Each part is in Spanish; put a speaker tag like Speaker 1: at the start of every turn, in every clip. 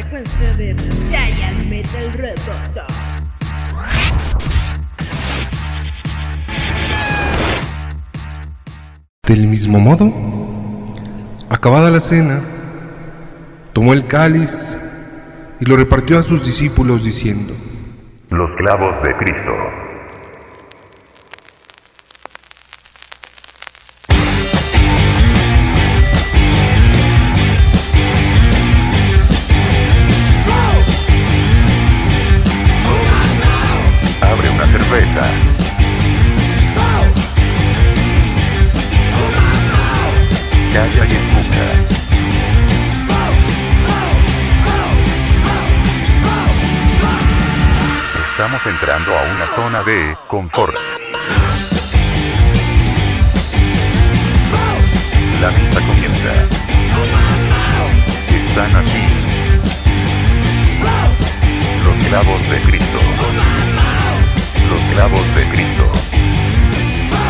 Speaker 1: frecuencia de Giant Metal
Speaker 2: Del mismo modo, acabada la cena, tomó el cáliz y lo repartió a sus discípulos diciendo,
Speaker 3: Los clavos de Cristo. zona de confort. La misa comienza. Están aquí. Los clavos de Cristo. Los clavos de Cristo.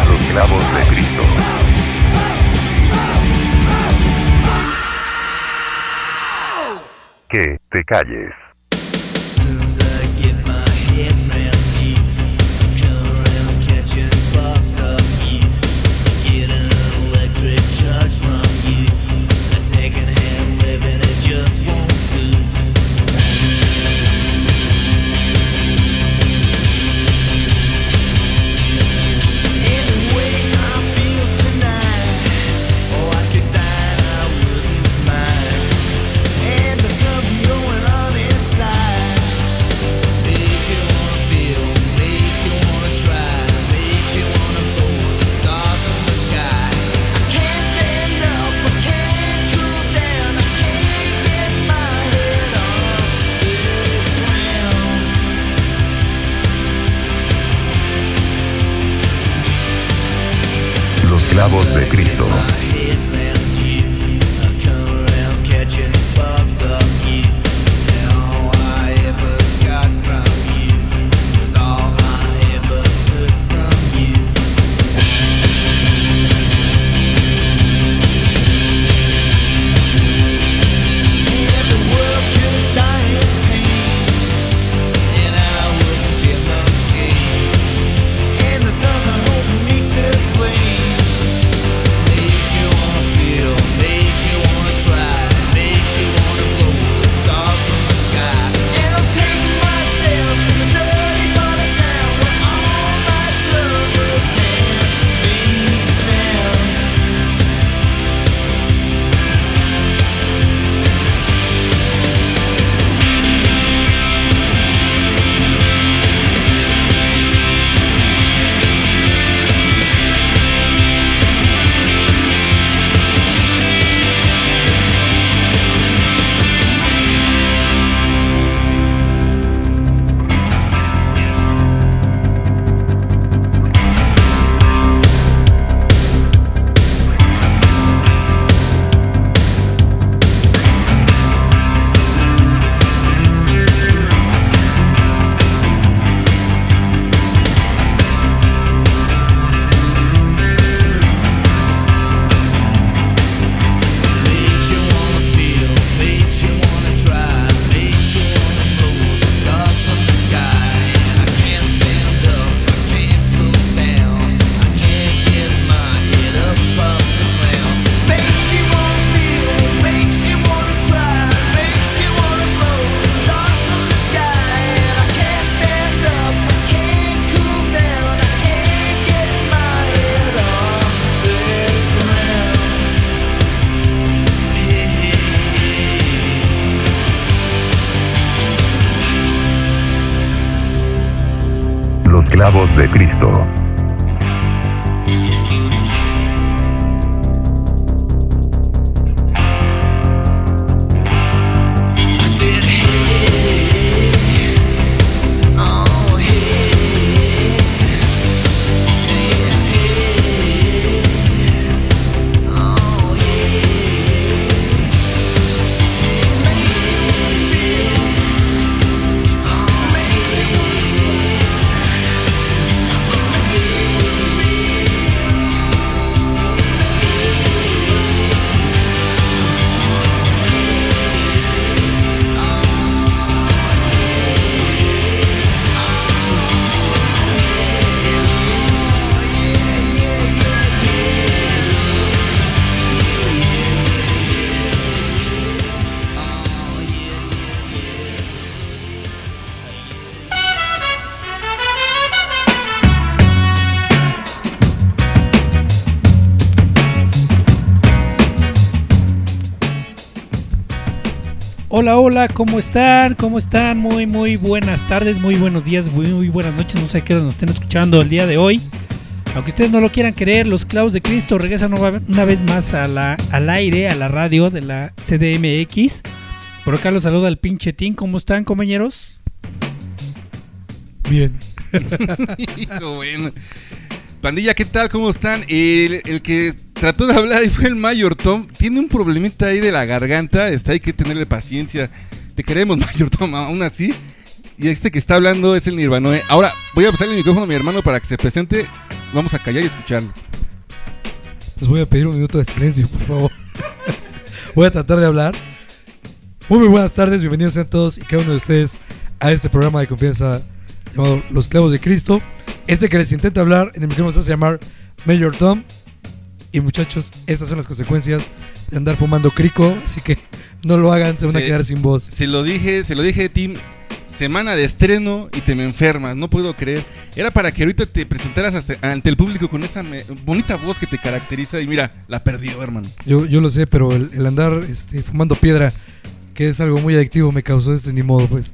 Speaker 3: Los clavos de Cristo. Que te calles. la voz de Cristo. de Cristo.
Speaker 4: Hola, ¿cómo están? ¿Cómo están? Muy, muy buenas tardes, muy buenos días, muy, muy buenas noches. No sé a qué hora nos estén escuchando el día de hoy. Aunque ustedes no lo quieran creer, los clavos de Cristo regresan una vez más a la, al aire, a la radio de la CDMX. Por acá los saluda el pinche Tim. ¿Cómo están, compañeros?
Speaker 5: Bien.
Speaker 2: Hijo, bueno. Pandilla, ¿qué tal? ¿Cómo están? El, el que trató de hablar y fue el Mayor Tom. Tiene un problemita ahí de la garganta. Está, hay que tenerle paciencia. Te queremos, Mayor Tom, aún así. Y este que está hablando es el Nirvanoe. Ahora, voy a pasarle el micrófono a mi hermano para que se presente. Vamos a callar y escucharlo.
Speaker 5: Les voy a pedir un minuto de silencio, por favor. voy a tratar de hablar. Muy, muy buenas tardes, bienvenidos sean todos y cada uno de ustedes a este programa de confianza llamado Los Clavos de Cristo. Este que les intenta hablar en el micrófono se hace llamar Mayor Tom. Y muchachos, estas son las consecuencias de andar fumando crico, así que no lo hagan, se van a quedar sin voz.
Speaker 2: Se lo dije, se lo dije, Tim. Semana de estreno y te me enfermas, no puedo creer. Era para que ahorita te presentaras hasta- ante el público con esa me- bonita voz que te caracteriza y mira, la perdió, hermano.
Speaker 5: Yo, yo lo sé, pero el, el andar este, fumando piedra, que es algo muy adictivo, me causó esto y ni modo, pues.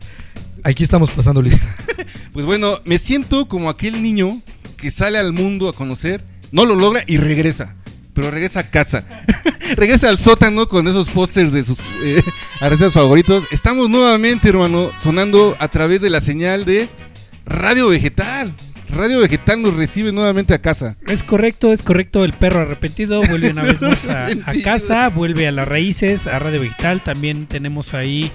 Speaker 5: Aquí estamos pasando lista.
Speaker 2: Pues bueno, me siento como aquel niño que sale al mundo a conocer, no lo logra y regresa. Pero regresa a casa. regresa al sótano con esos pósters de sus eh, artistas favoritos. Estamos nuevamente, hermano, sonando a través de la señal de Radio Vegetal. Radio Vegetal nos recibe nuevamente a casa.
Speaker 4: Es correcto, es correcto. El perro arrepentido vuelve una vez más a, casa, vuelve a las raíces, a Radio Vegetal. También tenemos ahí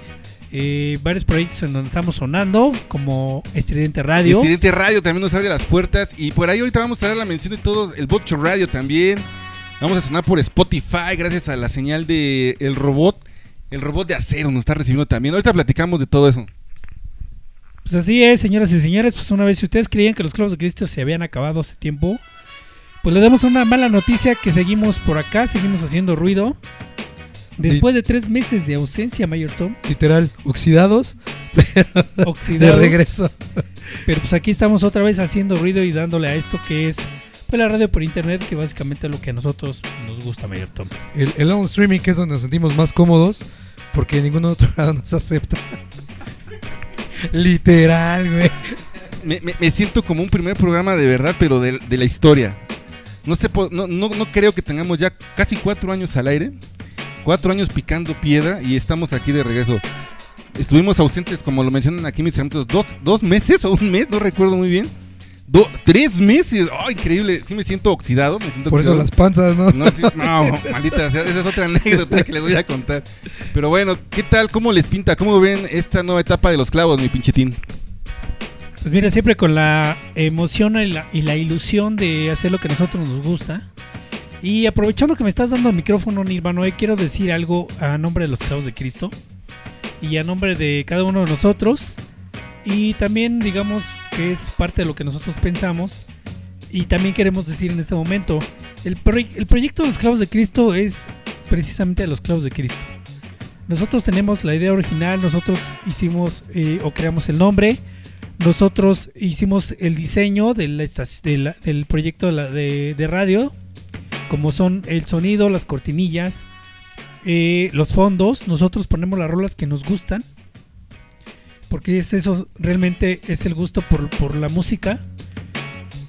Speaker 4: eh, varios proyectos en donde estamos sonando, como Estridente Radio.
Speaker 2: Presidente Radio también nos abre las puertas. Y por ahí ahorita vamos a dar la mención de todos. El Botcho Radio también. Vamos a sonar por Spotify gracias a la señal de el robot. El robot de acero nos está recibiendo también. Ahorita platicamos de todo eso.
Speaker 4: Pues así es, señoras y señores. Pues una vez, si ustedes creían que los clavos de Cristo se habían acabado hace tiempo, pues le damos una mala noticia que seguimos por acá, seguimos haciendo ruido. Después de tres meses de ausencia, Mayor Tom,
Speaker 5: Literal, oxidados, de
Speaker 4: oxidados.
Speaker 5: regreso.
Speaker 4: Pero pues aquí estamos otra vez haciendo ruido y dándole a esto que es pues, la radio por internet, que básicamente es lo que a nosotros nos gusta, Mayor Tom.
Speaker 5: El, el on streaming, que es donde nos sentimos más cómodos, porque ningún otro lado nos acepta. Literal, güey.
Speaker 2: Me, me- me siento como un primer programa de verdad, pero de, de la historia. No, sé, po- no, no, no creo que tengamos ya casi cuatro años al aire. Cuatro años picando piedra y estamos aquí de regreso. Estuvimos ausentes, como lo mencionan aquí mis hermanos, dos, dos meses o un mes, no recuerdo muy bien. Do- tres meses, ¡oh, increíble! Sí me siento oxidado, me siento
Speaker 5: Por eso
Speaker 2: oxidado.
Speaker 5: las panzas, ¿no?
Speaker 2: No, sí, no, maldita, sea, esa es otra anécdota que les voy a contar. Pero bueno, ¿qué tal? ¿Cómo les pinta? ¿Cómo ven esta nueva etapa de los clavos, mi pinchetín?
Speaker 4: Pues mira, siempre con la emoción y la, y la ilusión de hacer lo que a nosotros nos gusta. Y aprovechando que me estás dando el micrófono, Nirvana, hoy quiero decir algo a nombre de los clavos de Cristo y a nombre de cada uno de nosotros. Y también, digamos, que es parte de lo que nosotros pensamos. Y también queremos decir en este momento, el, el proyecto de los clavos de Cristo es precisamente de los clavos de Cristo. Nosotros tenemos la idea original, nosotros hicimos eh, o creamos el nombre, nosotros hicimos el diseño de del proyecto de radio, como son el sonido, las cortinillas, eh, los fondos. Nosotros ponemos las rolas que nos gustan, porque es eso, realmente es el gusto por, por la música.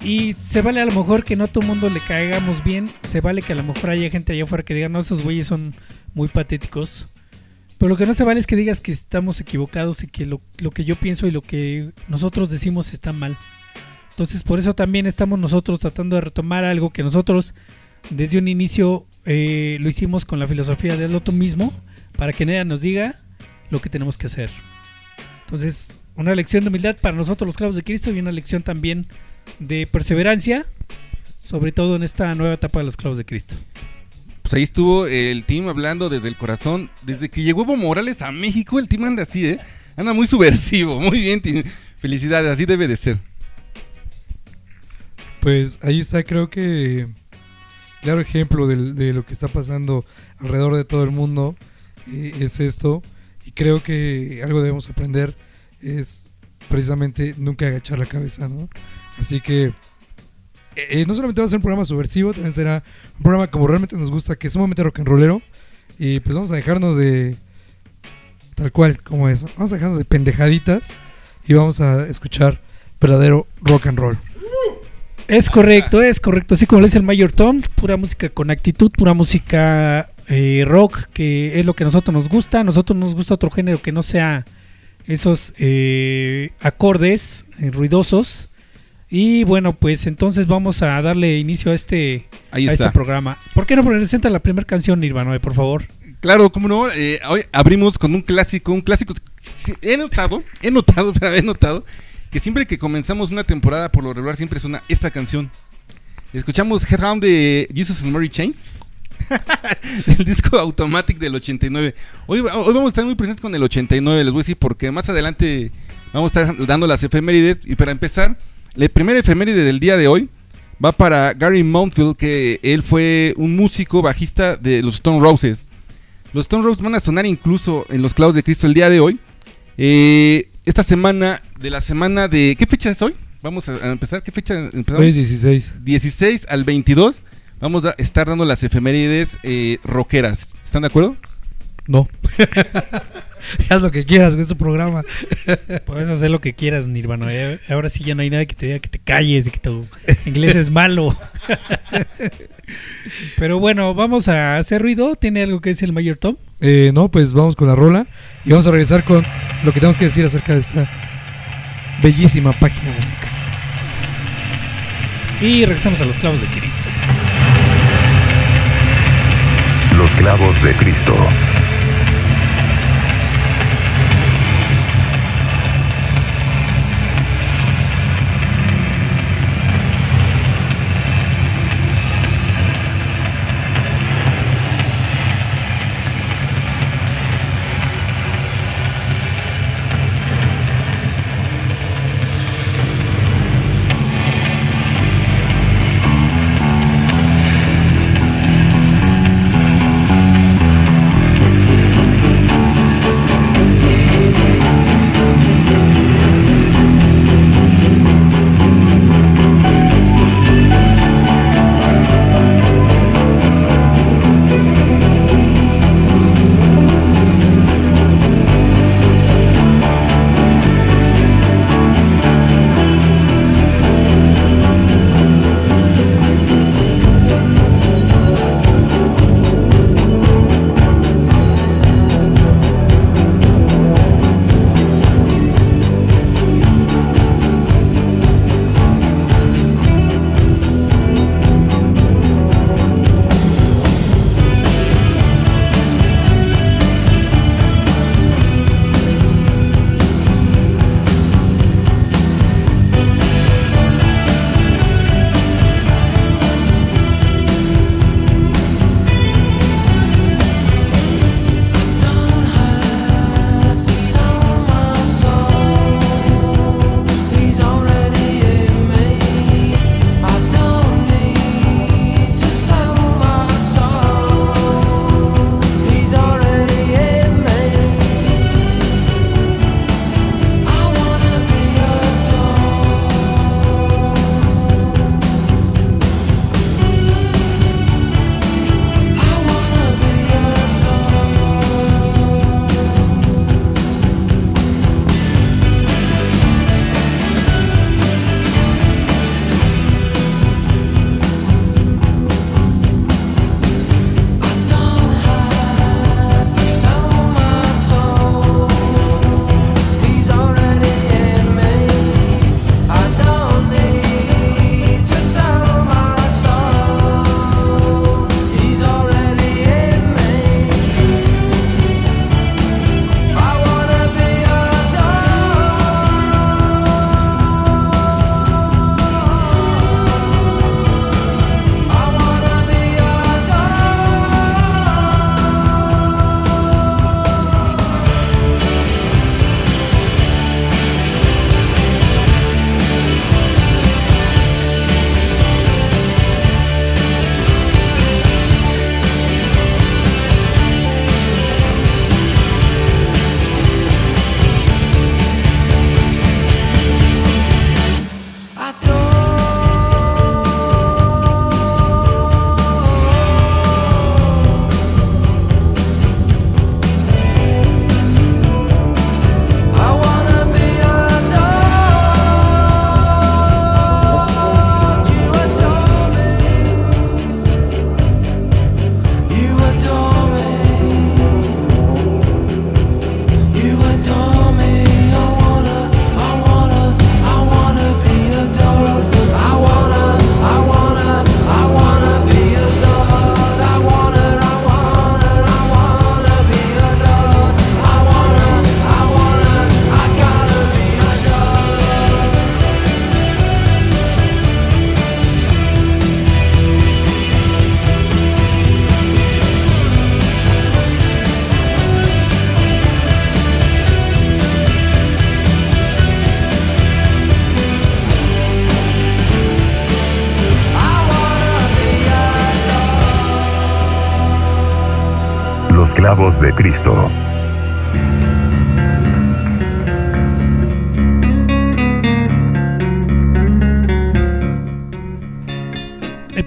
Speaker 4: Y se vale a lo mejor que no a todo mundo le caigamos bien, se vale que a lo mejor haya gente allá afuera que diga, no, esos güeyes son muy patéticos. Pero lo que no se vale es que digas que estamos equivocados y que lo, lo que yo pienso y lo que nosotros decimos está mal. Entonces por eso también estamos nosotros tratando de retomar algo que nosotros desde un inicio eh, lo hicimos con la filosofía del otro mismo, para que nadie nos diga lo que tenemos que hacer. Entonces, una lección de humildad para nosotros los clavos de Cristo y una lección también de perseverancia, sobre todo en esta nueva etapa de los clavos de Cristo.
Speaker 2: Pues ahí estuvo el team hablando desde el corazón. Desde que llegó Evo Morales a México, el team anda así, ¿eh? Anda muy subversivo. Muy bien, team. Felicidades, así debe de ser.
Speaker 5: Pues ahí está, creo que claro ejemplo del- de, lo que está pasando alrededor de todo el mundo eh, es esto. Y creo que algo debemos aprender es precisamente nunca agachar la cabeza, ¿no? Así que eh, no solamente va a ser un programa subversivo, también será un programa como realmente nos gusta, que es sumamente rock and rollero. Y pues vamos a dejarnos de Tal cual, como es. Vamos a dejarnos de pendejaditas y vamos a escuchar verdadero rock and roll.
Speaker 4: Es correcto, es correcto. Así como le dice el Mayor Tom, pura música con actitud, pura música eh, rock, que es lo que a nosotros nos gusta. A nosotros nos gusta otro género que no sea esos eh, acordes eh, ruidosos. Y bueno, pues entonces vamos a darle inicio a este,
Speaker 2: Ahí
Speaker 4: a
Speaker 2: está.
Speaker 4: este programa. ¿Por qué no presenta la primera canción, Nirvana, por favor?
Speaker 2: Claro, cómo no. eh, hoy abrimos con un clásico, un clásico. He notado, he notado, pero he notado que siempre que comenzamos una temporada, por lo regular, siempre suena esta canción. Escuchamos Headhound de Jesus and Mary Chains. del disco Automatic del 89. Hoy, hoy vamos a estar muy presentes con el 89, les voy a decir porque más adelante vamos a estar dando las efemérides. Y para empezar, la primera efeméride del día de hoy va para Gary Mountfield, que él fue un músico bajista de los Stone Roses. Los Stone Roses van a sonar incluso en los clavos de Cristo el día de hoy. Eh, esta semana, de la semana de... ¿Qué fecha es hoy? Vamos a a empezar. ¿Qué fecha empezamos?
Speaker 5: Hoy es 16.
Speaker 2: 16 al 22 vamos a estar dando las efemérides eh, rockeras. ¿Están de acuerdo?
Speaker 5: No. Haz lo que quieras con este programa.
Speaker 4: Puedes hacer lo que quieras, Nirvana. Eh, Ahora sí ya no hay nada que te diga que te calles y que tu inglés es malo. Pero bueno, vamos a hacer ruido. ¿Tiene algo que decir el Mayor Tom?
Speaker 5: Eh, no, pues vamos con la rola y vamos a regresar con lo que tenemos que decir acerca de esta bellísima página musical.
Speaker 4: Y regresamos a los clavos de Cristo.
Speaker 3: Los clavos de Cristo.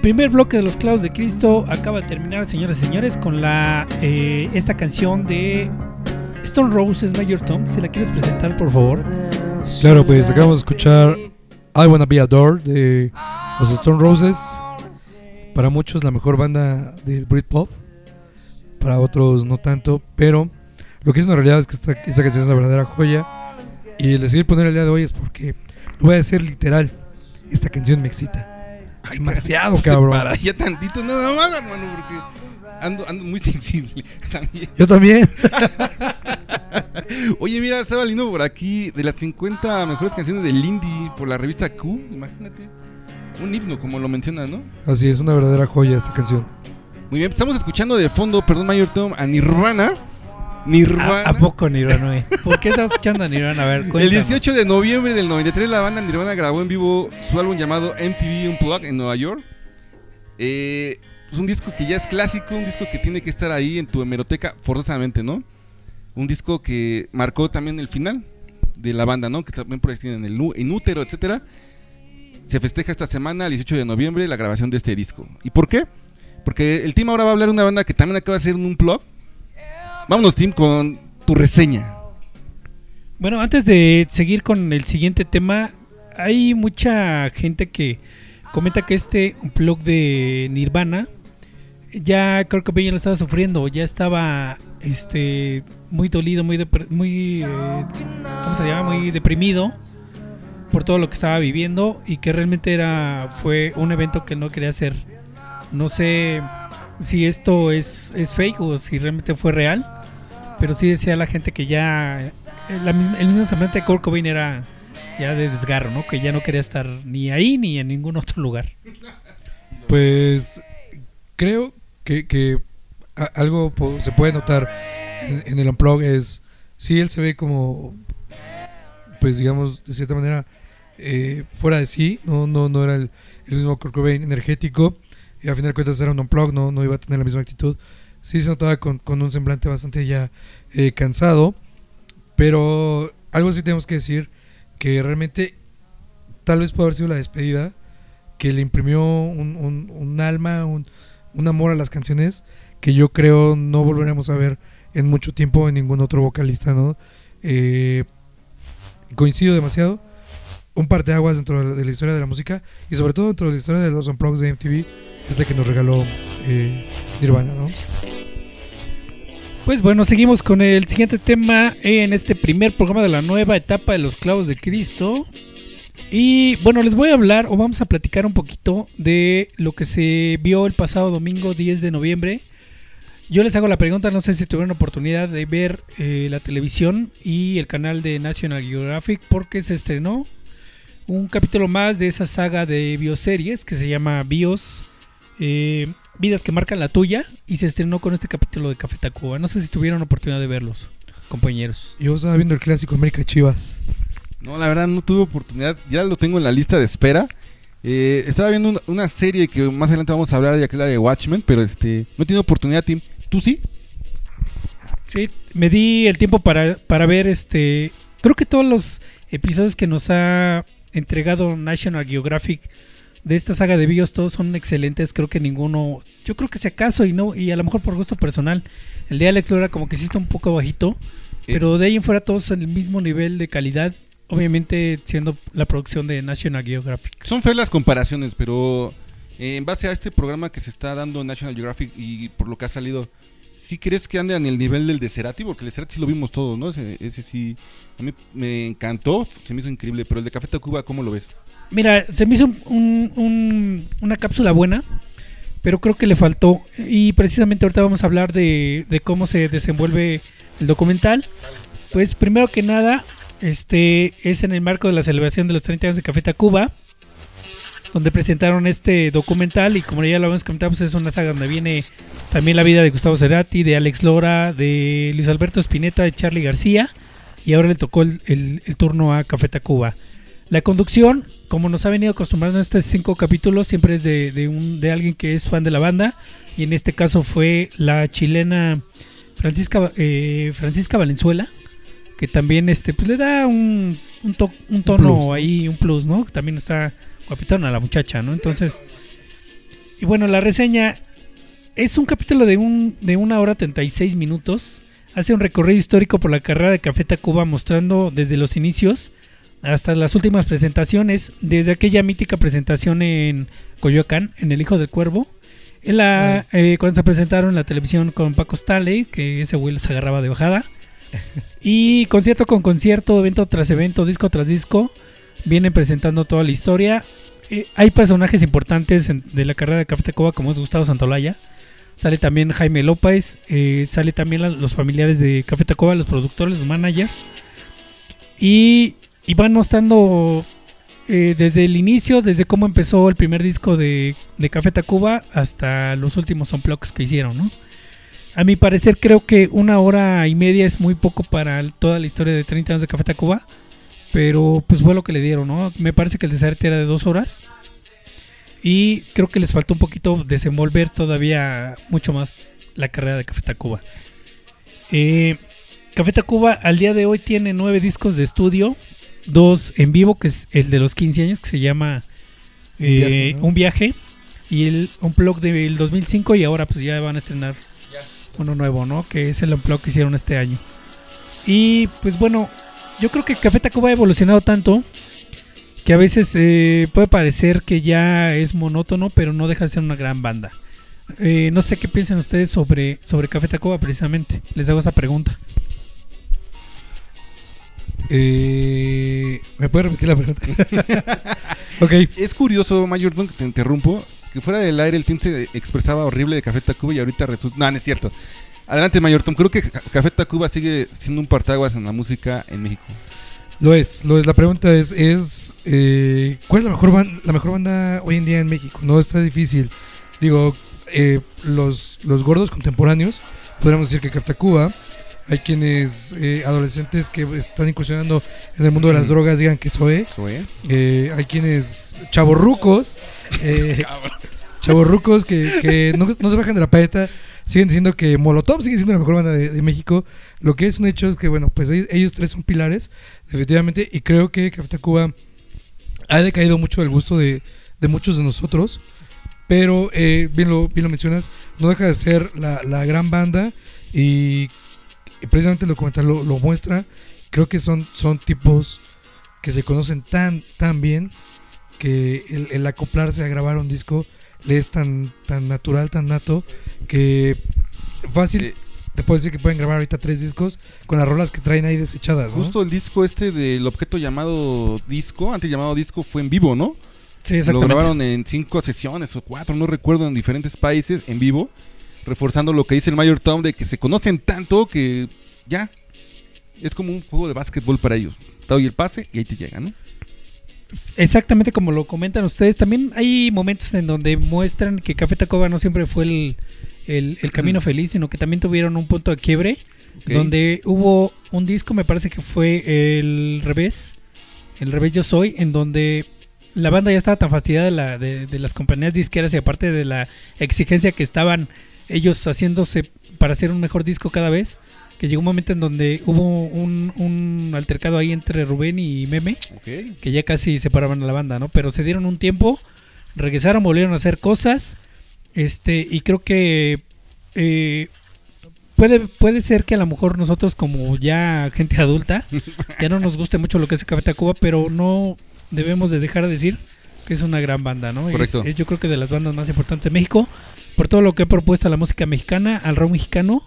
Speaker 4: Primer bloque de los clavos de Cristo acaba de terminar, señoras y señores, con la eh, esta canción de Stone Roses Major Tom. Si la quieres presentar, por favor.
Speaker 5: Claro, pues acabamos de escuchar I Wanna Be Adored de los Stone Roses. Para muchos la mejor banda del Britpop. Para otros no tanto. Pero lo que es una realidad es que esta, esta canción es una verdadera joya. Y el decidir poner el día de hoy es porque, lo voy a decir literal, esta canción me excita. Demasiado,
Speaker 2: Se
Speaker 5: cabrón.
Speaker 2: para ya tantito, no, no más, hermano, porque ando, ando muy sensible también.
Speaker 5: Yo también.
Speaker 2: Oye, mira, estaba lindo por aquí de las 50 mejores canciones del indie por la revista Q, imagínate. Un himno, como lo mencionas, ¿no?
Speaker 5: Así es, una verdadera joya esta canción.
Speaker 2: Muy bien, estamos escuchando de fondo, perdón, Mayor Tom, a Nirvana. Nirvana.
Speaker 4: ¿A, a poco Nirvana? ¿Por qué estás escuchando a Nirvana? A ver,
Speaker 2: El
Speaker 4: cuéntanos.
Speaker 2: 18 de noviembre del 93 la banda Nirvana grabó en vivo su álbum llamado MTV Unplugged en Nueva York. Eh, es un disco que ya es clásico, un disco que tiene que estar ahí en tu hemeroteca forzosamente, ¿no? Un disco que marcó también el final de la banda, ¿no? Que también por ahí tienen el nu- Inútero, etcétera. Se festeja esta semana, el 18 de noviembre, la grabación de este disco. ¿Y por qué? Porque el team ahora va a hablar de una banda que también acaba de hacer un Unplugged. Vámonos, team, con tu reseña.
Speaker 4: Bueno, antes de seguir con el siguiente tema, hay mucha gente que comenta que este blog de Nirvana ya creo que ya lo estaba sufriendo, ya estaba este muy dolido, muy muy eh, ¿cómo se llama? muy deprimido por todo lo que estaba viviendo y que realmente era fue un evento que no quería hacer. No sé si esto es, es fake o si realmente fue real, pero sí decía la gente que ya eh, la el mismo semblante de Kurt Cobain era ya de desgarro, ¿no? Que ya no quería estar ni ahí ni en ningún otro lugar.
Speaker 5: Pues creo que, a- algo se puede notar en, el Unplug es, sí, él se ve como, pues digamos, de cierta manera, eh, fuera de sí, no, no, no era el, mismo Kurt Cobain energético, y al final de cuentas era un Unplug, no, no iba a tener la misma actitud. Sí se notaba con, con un semblante bastante ya eh, cansado, pero algo sí tenemos que decir, que realmente tal vez puede haber sido la despedida, que le imprimió un, un- un alma, un, un amor a las canciones que yo creo no volveremos a ver en mucho tiempo en ningún otro vocalista, ¿no? Eh, coincido demasiado. Un parteaguas dentro de la, historia de la música y sobre todo dentro de la historia de los unplugs de MTV, este que nos regaló eh, Nirvana, ¿no?
Speaker 4: Pues bueno, seguimos con el siguiente tema en este primer programa de la nueva etapa de los clavos de Cristo. Y bueno, les voy a hablar o vamos a platicar un poquito de lo que se vio el pasado domingo 10 de noviembre. Yo les hago la pregunta, no sé si tuvieron oportunidad de ver eh, la televisión y el canal de National Geographic porque se estrenó un capítulo más de esa saga de bioseries que se llama Bios, eh, Vidas que marcan la tuya y se estrenó con este capítulo de Café Tacuba. No sé si tuvieron oportunidad de verlos, compañeros.
Speaker 5: Yo estaba viendo el clásico América Chivas.
Speaker 2: No, la verdad no tuve oportunidad. Ya lo tengo en la lista de espera. Eh, estaba viendo un- una serie que más adelante vamos a hablar de aquella de Watchmen, pero este no he tenido oportunidad, Tim. ¿Tú sí?
Speaker 4: Sí, me di el tiempo para, para ver este. Creo que todos los episodios que nos ha entregado National Geographic de esta saga de bios todos son excelentes. Creo que ninguno. Yo creo que si acaso y no y a lo mejor por gusto personal. El de Alex Lora como que sí está un poco bajito,
Speaker 2: Eh.
Speaker 4: pero de ahí en fuera todos en el mismo nivel de calidad. Obviamente siendo la producción de National Geographic.
Speaker 2: Son feas las comparaciones, pero eh, en base a este programa que se está dando en National Geographic y por lo que ha salido, ¿sí crees que ande en el nivel del de Cerati? Porque el de Cerati sí lo vimos todos, ¿no? Ese, ese sí, a mí me encantó, se me hizo increíble, pero el de Café Tacuba, ¿cómo lo ves?
Speaker 4: Mira, se me hizo un- un- un- una cápsula buena, pero creo que le faltó. Y precisamente ahorita vamos a hablar de, cómo se desenvuelve el documental. Pues primero que nada, este es en el marco de la celebración de los 30 años de Café Tacuba, donde presentaron este documental y como ya lo habíamos comentado, pues es una saga donde viene también la vida de Gustavo Cerati, de Alex Lora, de Luis Alberto Spinetta, de Charlie García y ahora le tocó el- el turno a Café Tacuba. La conducción, como nos ha venido acostumbrando en estos cinco capítulos, siempre es de, de un, de alguien que es fan de la banda. Y en este caso fue la chilena Francisca, eh, Francisca Valenzuela, que también este, pues le da un, un, to- un tono ahí, un plus, ¿no? También está guapitona la muchacha, ¿no? Entonces, y bueno, la reseña es un capítulo de, un, de una hora 36 minutos. Hace un recorrido histórico por la carrera de Café Tacuba mostrando desde los inicios hasta las últimas presentaciones, desde aquella mítica presentación en Coyoacán, en El Hijo del Cuervo. En la, eh, cuando se presentaron en la televisión con Paco Stanley, que ese güey los agarraba de bajada. Y concierto con concierto, evento tras evento, disco tras disco, vienen presentando toda la historia. Eh, hay personajes importantes en- de la carrera de Café Tacuba, como es Gustavo Santolaya. Sale también Jaime López, eh, sale también la- los familiares de Café Tacuba, los productores, los managers. Y, y van mostrando eh, desde el inicio, desde cómo empezó el primer disco de, de Café Tacuba hasta los últimos unplugs que hicieron, ¿no? A mi parecer creo que una hora y media es muy poco para toda la historia de 30 años de Café Tacuba, pero pues fue lo que le dieron, ¿no? Me parece que el desarte era de dos horas y creo que les faltó un poquito desenvolver todavía mucho más la carrera de Café Tacuba. Eh, Café Tacuba al día de hoy tiene nueve discos de estudio, dos en vivo, que es el de los 15 años, que se llama eh,
Speaker 5: viaje, ¿no?
Speaker 4: Un viaje, y el Unplug del 2005, y ahora pues ya van a estrenar uno nuevo, ¿no? Que es el Unplug que hicieron este año. Y pues bueno, yo creo que Café Tacuba ha evolucionado tanto que a veces eh, puede parecer que ya es monótono, pero no deja de ser una gran banda. Eh, no sé qué piensan ustedes sobre, sobre Café Tacuba precisamente. Les hago esa pregunta.
Speaker 5: Eh, ¿Me puede repetir la pregunta? ok.
Speaker 2: Es curioso, Mayorton, que te interrumpo, que fuera del aire el team se expresaba horrible de Café Tacuba y ahorita resulta... No, no es cierto. Adelante, Mayorton. Creo que Ca- Café Tacuba sigue siendo un partaguas en la música en México.
Speaker 5: Lo es, lo es. La pregunta es, es eh, ¿cuál es la mejor, ban- la mejor banda hoy en día en México? No está difícil. Digo, eh, los, los gordos contemporáneos, podríamos decir que Caftacuba. Hay quienes, eh, adolescentes que están incursionando en el mundo de las
Speaker 2: Ujú.
Speaker 5: drogas, digan que. Zoé. Eh, hay quienes, chavorrucos, eh, chavorrucos que, que no, no se bajan de la paleta, siguen diciendo que Molotov sigue siendo la mejor banda de, de México. Lo que es un hecho es que, bueno, pues ellos, ellos tres son pilares, definitivamente, y creo que Café Tacuba ha decaído mucho el gusto de, de muchos de nosotros, pero eh, bien, lo, bien lo mencionas, no deja de ser la, la gran banda y precisamente el documental lo, lo muestra. Creo que son, son tipos que se conocen tan, tan bien que el, el acoplarse a grabar un disco le es tan, tan natural, tan nato, que fácil
Speaker 2: Eh,
Speaker 5: te puedo decir que pueden grabar ahorita tres discos con las rolas que traen ahí desechadas. ¿no?
Speaker 2: Justo el disco este del objeto llamado disco, antes llamado disco, fue en vivo, ¿no?
Speaker 4: Sí,
Speaker 2: Lo grabaron en cinco sesiones o cuatro, no recuerdo, en diferentes países, en vivo, reforzando lo que dice el Mayor Tom de que se conocen tanto que ya es como un juego de básquetbol para ellos. Te doy el pase y ahí te llega, ¿no?
Speaker 4: Exactamente como lo comentan ustedes. También hay momentos en donde muestran que Café Tacuba no siempre fue el, el- el camino feliz, sino que también tuvieron un punto de quiebre, donde hubo un disco, me parece que fue el revés, el revés Yo Soy, en donde la banda ya estaba tan fastidiada de, la- de- de las compañías disqueras y aparte de la exigencia que estaban ellos haciéndose para hacer un mejor disco cada vez, que llegó un momento en donde hubo un, un altercado ahí entre Rubén y Meme que ya casi separaban a la banda, ¿no? Pero se dieron un tiempo, regresaron, volvieron a hacer cosas, este, y creo que eh, puede, puede ser que a lo mejor nosotros como ya gente adulta, ya no nos guste mucho lo que es Café Tacuba, pero no debemos de dejar de decir que es una gran banda, ¿no? Es, yo creo que de las bandas más importantes de México, por todo lo que ha propuesto a la música mexicana, al rock mexicano,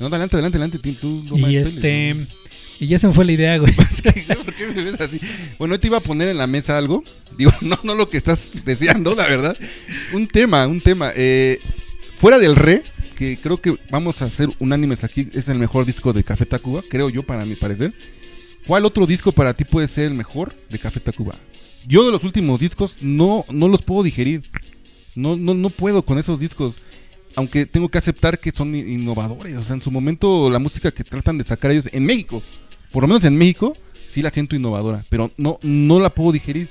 Speaker 2: No, adelante, adelante, adelante. Tim, Tú, no
Speaker 4: y este... Y ya se me fue la idea, güey.
Speaker 2: ¿Por qué me ves así? Bueno, hoy te iba a poner en la mesa algo. Digo, no, no lo que estás deseando, la verdad. Un tema, un tema. Eh, fuera del re, que creo que vamos a ser unánimes aquí, es el mejor disco de Café Tacuba, creo yo, para mi parecer. ¿Cuál otro disco para ti puede ser el mejor de Café Tacuba? Yo de los últimos discos no, no los puedo digerir. No, no, no puedo con esos discos. Aunque tengo que aceptar que son innovadores. O sea, en su momento la música que tratan de sacar ellos en México, por lo menos en México, sí la siento innovadora. Pero no, no la puedo digerir.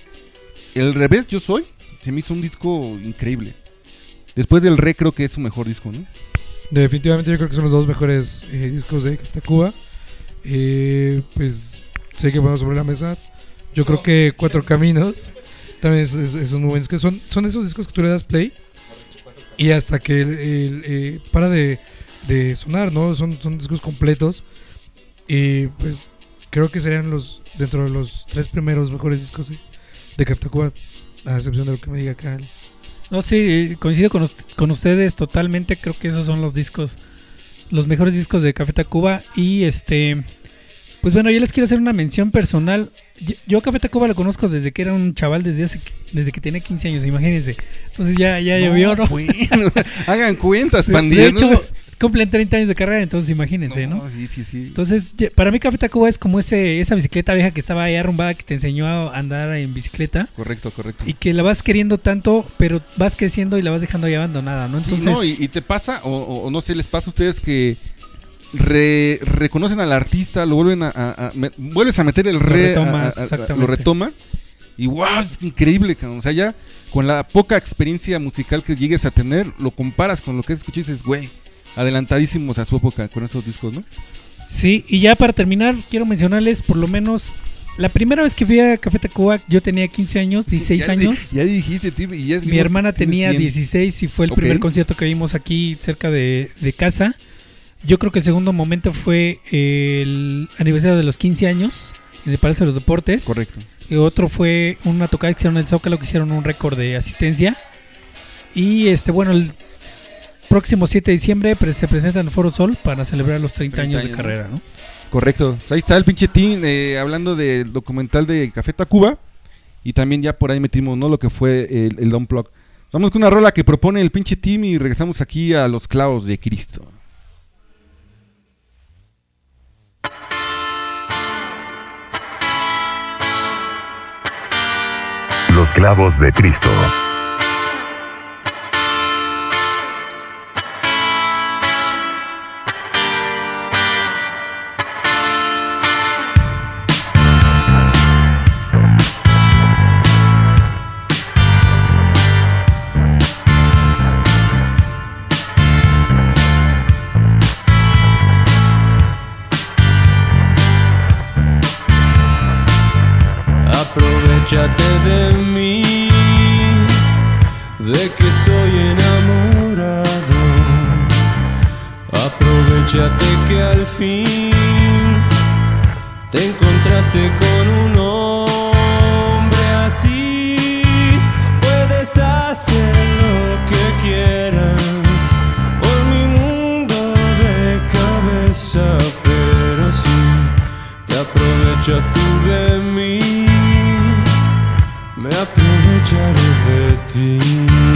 Speaker 2: El revés, yo soy, se me hizo un disco increíble. Después del re creo que es su mejor disco, ¿no?
Speaker 5: Definitivamente yo creo que son los dos mejores eh, discos de Café Tacuba. Eh, pues sé que ponemos sobre la mesa. Yo creo que Cuatro Caminos también es, es- es muy buen disco. Son, son esos discos que tú le das play y hasta que el- eh, para de, sonar, ¿no? Son, son discos completos. Y pues creo que serían los dentro de los tres primeros mejores discos de, de Café Tacuba, a excepción de lo que me diga acá.
Speaker 4: No, sí, coincido con, con ustedes totalmente. Creo que esos son los discos, los mejores discos de Café Tacuba. Y este, pues bueno, yo les quiero hacer una mención personal. Yo, yo Café Tacuba lo conozco desde que era un chaval, desde hace, desde que tenía 15 años, imagínense. Entonces ya, ya llovió, ¿no?
Speaker 2: Bueno, hagan cuentas, pandilla.
Speaker 4: de hecho, cumplen 30 años de carrera, entonces imagínense, ¿no?
Speaker 2: Sí, sí, sí.
Speaker 4: Entonces, para mí Café Tacuba es como ese, esa bicicleta vieja que estaba ahí arrumbada que te enseñó a andar en bicicleta
Speaker 2: correcto, correcto.
Speaker 4: y que la vas queriendo tanto, pero vas creciendo y la vas dejando ahí abandonada, ¿no?
Speaker 2: Sí,
Speaker 4: Entonces,
Speaker 2: no, y, y te pasa, o- o no sé, les pasa a ustedes que re- reconocen al artista, lo vuelven a, a- a- me- vuelves a meter el re,
Speaker 4: retomas,
Speaker 2: a- lo retoma y wow, es increíble, cabrón. o sea, ya con la poca experiencia musical que llegues a tener, lo comparas con lo que escuchas y dices, güey, adelantadísimos a su época con esos discos, ¿no?
Speaker 4: Sí, y ya para terminar, quiero mencionarles por lo menos la primera vez que fui a Café Tacuba, yo tenía 15 años, 16
Speaker 2: Ya di-
Speaker 4: años.
Speaker 2: Ya dijiste, tío, y ya es
Speaker 4: Mi hermana tenía
Speaker 2: 100.
Speaker 4: 16 y fue el primer concierto que vimos aquí cerca de, de casa. Yo creo que el segundo momento fue el aniversario de los 15 años en el Palacio de los Deportes.
Speaker 2: Correcto.
Speaker 4: Y otro fue una tocada que hicieron en el Zócalo, que hicieron un récord de asistencia. Y este, bueno, el próximo 7 de diciembre se presenta en el Foro Sol para celebrar los 30,
Speaker 2: 30
Speaker 4: años de carrera, ¿no?
Speaker 2: Correcto. Ahí está el pinche team eh, hablando del documental de Café Tacuba. Y también ya por ahí metimos, ¿no? Lo que fue el, el Unplug. Vamos con una rola que propone el pinche team y regresamos aquí a los clavos de Cristo.
Speaker 3: Clavos de Cristo.
Speaker 6: Aprovechate que al fin te encontraste con un hombre así. Puedes hacer lo que quieras por mi mundo de cabeza, pero si te aprovechas tú de mí, me aprovecharé de ti.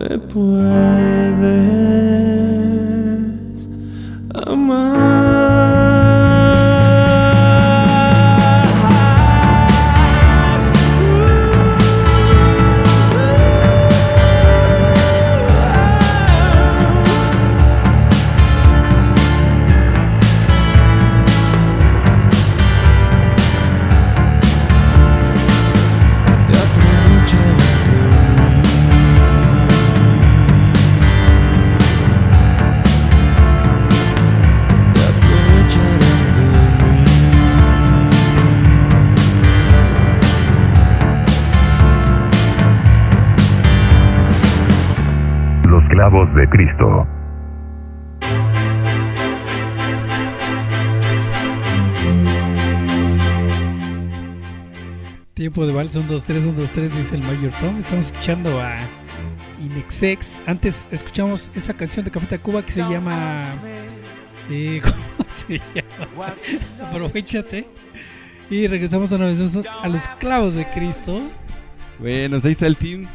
Speaker 6: Me puedes amar.
Speaker 4: Vals, 1, 2, 3, 1, 2, 3, dice el Mayor Tom. Estamos escuchando a Inexex. Antes escuchamos esa canción de Café Tacuba que se llama. eh, ¿Cómo se llama? Aprovechate. Y regresamos una vez más a los clavos de Cristo.
Speaker 2: Bueno, pues ahí está el team.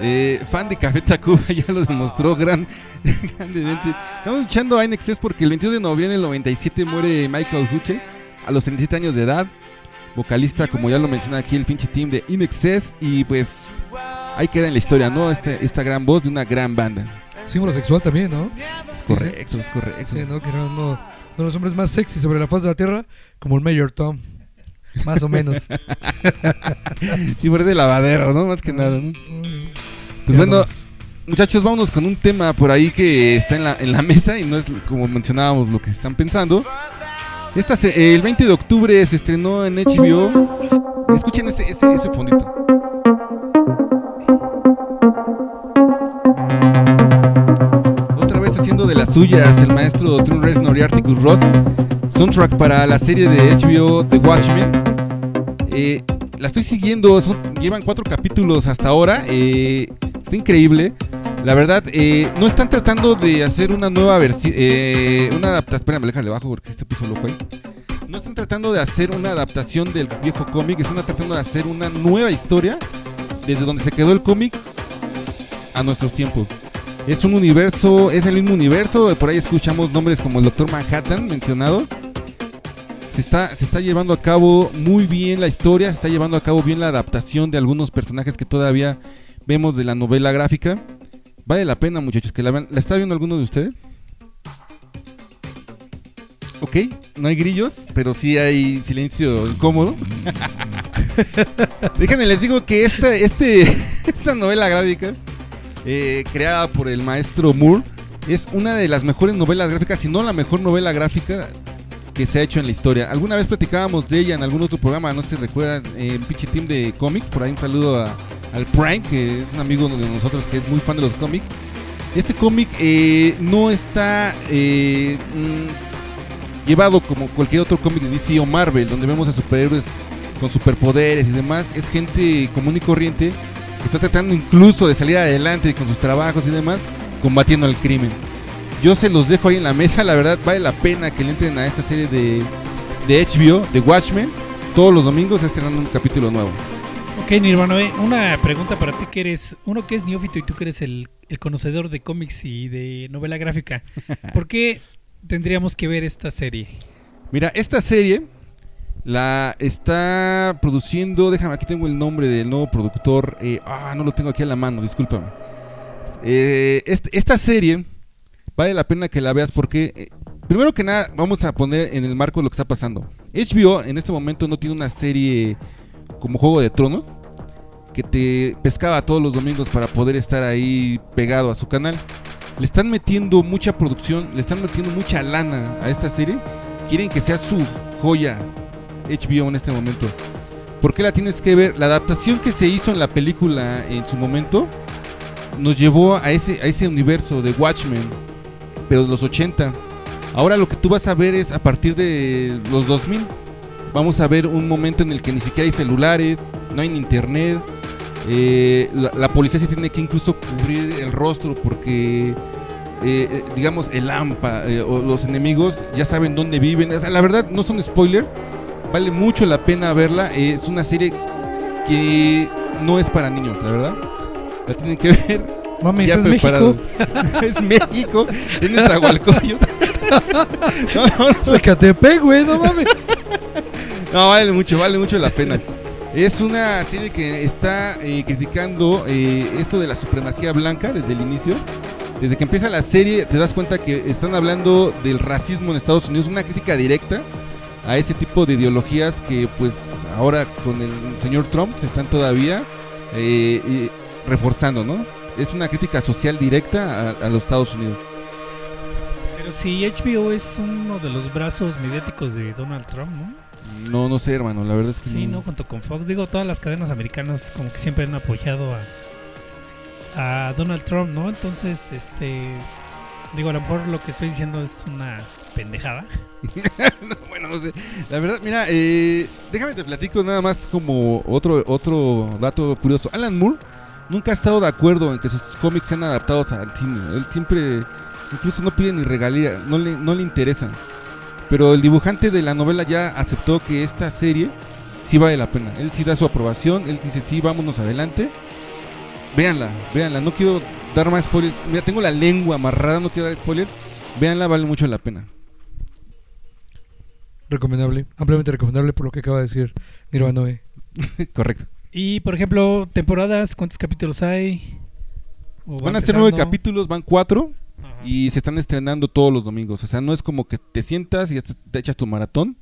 Speaker 2: Eh, fan de Café Tacuba, ya lo demostró gran, grandemente. Estamos escuchando a NXS porque el 22 de noviembre del 97 muere Michael Huche a los 37 años de edad. Vocalista, como ya lo menciona aquí, el pinche team de INXS. Y pues ahí queda en la historia, ¿no? Este, esta gran voz de una gran banda.
Speaker 5: Símbolo sexual también, ¿no?
Speaker 2: Es correcto, es correcto.
Speaker 5: Sí, ¿no? Que era uno, uno de los hombres más sexy sobre la faz de la tierra, como el Mayor Tom. Más o menos.
Speaker 2: Sí, parece lavadero, ¿no? Más que nada, ¿no?
Speaker 5: Mm.
Speaker 2: Pues bueno. Muchachos, vámonos con un tema por ahí que está en la, en la mesa y no es como mencionábamos lo que están pensando. Esta el 20 de octubre se estrenó en HBO. Escuchen ese, ese, ese fondito. Otra vez haciendo de las suyas el maestro Trent Reznor y Articus Ross. Soundtrack para la serie de HBO The Watchmen. Eh, la estoy siguiendo, son- llevan cuatro capítulos hasta ahora. eh, está increíble. La verdad, eh, no están tratando de hacer una nueva versión. una adaptación. Espérame, déjale abajo porque se puso loco ahí. No están tratando de hacer una adaptación del viejo cómic, están tratando de hacer una nueva historia desde donde se quedó el cómic a nuestros tiempos. Es un universo, es el mismo universo, por ahí escuchamos nombres como el Doctor Manhattan mencionado. Se está, se está llevando a cabo muy bien la historia, se está llevando a cabo bien la adaptación de algunos personajes que todavía vemos de la novela gráfica. Vale la pena, muchachos, que la vean. ¿La está viendo alguno de ustedes? Ok, no hay grillos, pero sí hay silencio incómodo. Déjenme les digo que esta, este, esta novela gráfica, eh, creada por el maestro Moore, es una de las mejores novelas gráficas, si no la mejor novela gráfica que se ha hecho en la historia. Alguna vez platicábamos de ella en algún otro programa, no sé si recuerdan, en Pinche Team de Cómics. Por ahí un saludo a- al Prime, que es un amigo de nosotros que es muy fan de los cómics. Este cómic eh, no está eh, mm, llevado como cualquier otro cómic de DC o Marvel, donde vemos a superhéroes con superpoderes y demás. Es gente común y corriente que está tratando incluso de salir adelante con sus trabajos y demás, combatiendo al crimen. Yo se los dejo ahí en la mesa, la verdad vale la pena que le entren a esta serie de, de HBO, de Watchmen. Todos los domingos estrenando un capítulo nuevo.
Speaker 4: Ok, Nirvana, eh, una pregunta para ti que eres, uno que es neófito y tú que eres el, el conocedor de cómics y de novela gráfica. ¿Por qué tendríamos que ver esta serie?
Speaker 2: Mira, esta serie la está produciendo, déjame, aquí tengo el nombre del nuevo productor, eh, ah, no lo tengo aquí a la mano, discúlpame. Eh, esta serie vale la pena que la veas porque, eh, primero que nada, vamos a poner en el marco lo que está pasando. HBO en este momento no tiene una serie como Juego de Tronos que te pescaba todos los domingos para poder estar ahí pegado a su canal. Le están metiendo mucha producción, le están metiendo mucha lana a esta serie. Quieren que sea su joya HBO en este momento. ¿Por qué la tienes que ver? La adaptación que se hizo en la película en su momento nos llevó a ese, a ese universo de Watchmen, pero de los 80. Ahora lo que tú vas a ver es a partir de los 2000. Vamos a ver un momento en el que ni siquiera hay celulares, no hay ni internet. eh, la, la policía se tiene que incluso cubrir el rostro porque eh, eh, digamos, el AMPA eh, o los enemigos ya saben dónde viven. O sea, la verdad, no son spoiler. Vale mucho la pena verla. es una serie que no es para niños, la verdad. La tienen que ver
Speaker 4: Mames,
Speaker 2: ya
Speaker 4: es
Speaker 2: preparado.
Speaker 4: México.
Speaker 2: es México. Tienes Agualcoyo. no, no, no.
Speaker 5: Güey, no mames.
Speaker 2: No, vale mucho, vale mucho la pena. Es una serie que está eh, criticando eh, esto de la supremacía blanca desde el inicio. Desde que empieza la serie te das cuenta que están hablando del racismo en Estados Unidos, una crítica directa a ese tipo de ideologías que pues ahora con el señor Trump se están todavía eh, eh, reforzando, ¿no? Es una crítica social directa a, a los Estados Unidos.
Speaker 4: Pero sí, HBO es uno de los brazos mediáticos de Donald Trump, ¿no?
Speaker 2: No, no sé, hermano, la verdad es que
Speaker 4: Sí, ¿no? Junto con Fox. Digo, todas las cadenas americanas como que siempre han apoyado a, a Donald Trump, ¿no? Entonces, este... Digo, a lo mejor lo que estoy diciendo es una pendejada.
Speaker 2: No, bueno, no sé. La verdad, mira, eh, déjame te platico nada más como otro, otro dato curioso. Alan Moore nunca ha estado de acuerdo en que sus cómics sean adaptados al cine. Él siempre, incluso no pide ni regalía, no le, no le interesan. Pero el dibujante de la novela ya aceptó que esta serie sí vale la pena. Él sí da su aprobación, él dice sí, vámonos adelante. Véanla, véanla, no quiero dar más spoiler. Mira, tengo la lengua amarrada, no quiero dar spoiler. Véanla, vale mucho la pena.
Speaker 5: Recomendable, ampliamente recomendable por lo que acaba de decir Nirvanoe.
Speaker 2: Correcto.
Speaker 4: Y, por ejemplo, temporadas, ¿cuántos capítulos hay? ¿O
Speaker 2: Van
Speaker 4: va
Speaker 2: a ser nueve capítulos, van cuatro
Speaker 4: Ajá.
Speaker 2: y se están estrenando todos los domingos. O sea, no es como que te sientas y te, echas tu maratón.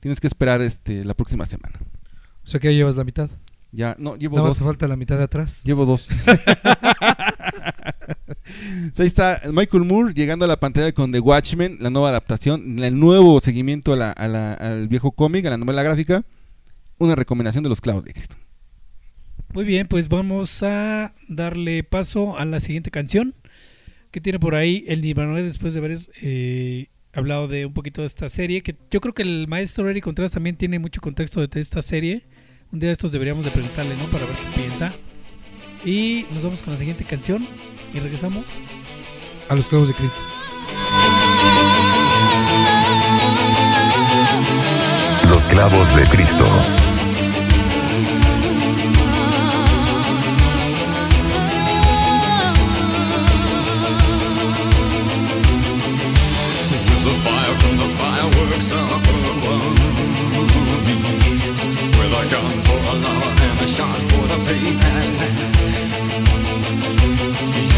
Speaker 2: Tienes que esperar este la próxima semana.
Speaker 5: O sea que ya llevas la mitad.
Speaker 2: Ya, no, llevo
Speaker 5: Nada
Speaker 2: dos.
Speaker 5: falta la mitad de atrás.
Speaker 2: Llevo dos. Ahí está Michael Moore llegando a la pantalla con The Watchmen, la nueva adaptación, el nuevo seguimiento a la- a la- al viejo cómic, a la novela gráfica. Una recomendación de los clavos de Cristo.
Speaker 4: Muy bien, pues vamos a darle paso a la siguiente canción que tiene por ahí el Nirvanoe después de haber eh, hablado de un poquito de esta serie, que yo creo que el maestro Eric Contreras también tiene mucho contexto de esta serie. Un día de estos deberíamos de preguntarle, ¿no? Para ver qué piensa. Y nos vamos con la siguiente canción y regresamos.
Speaker 5: A los clavos de Cristo.
Speaker 3: Los clavos de Cristo.
Speaker 7: Me With a gun for a lover and a shot for the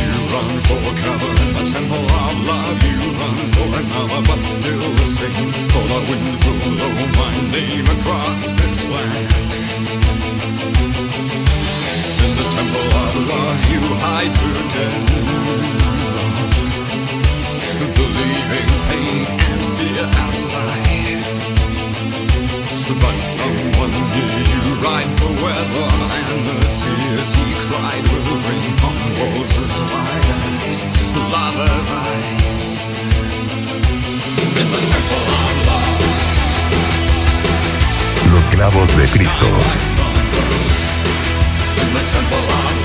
Speaker 7: You run for cover in the temple of love You run for another but still the same For the wind will blow my name across this land In the temple of love you together Believing But someone you rides the weather And the tears he cried will ring on walls as wide as lover's eyes In the temple of love
Speaker 3: Los clavos de Cristo.
Speaker 7: In the temple of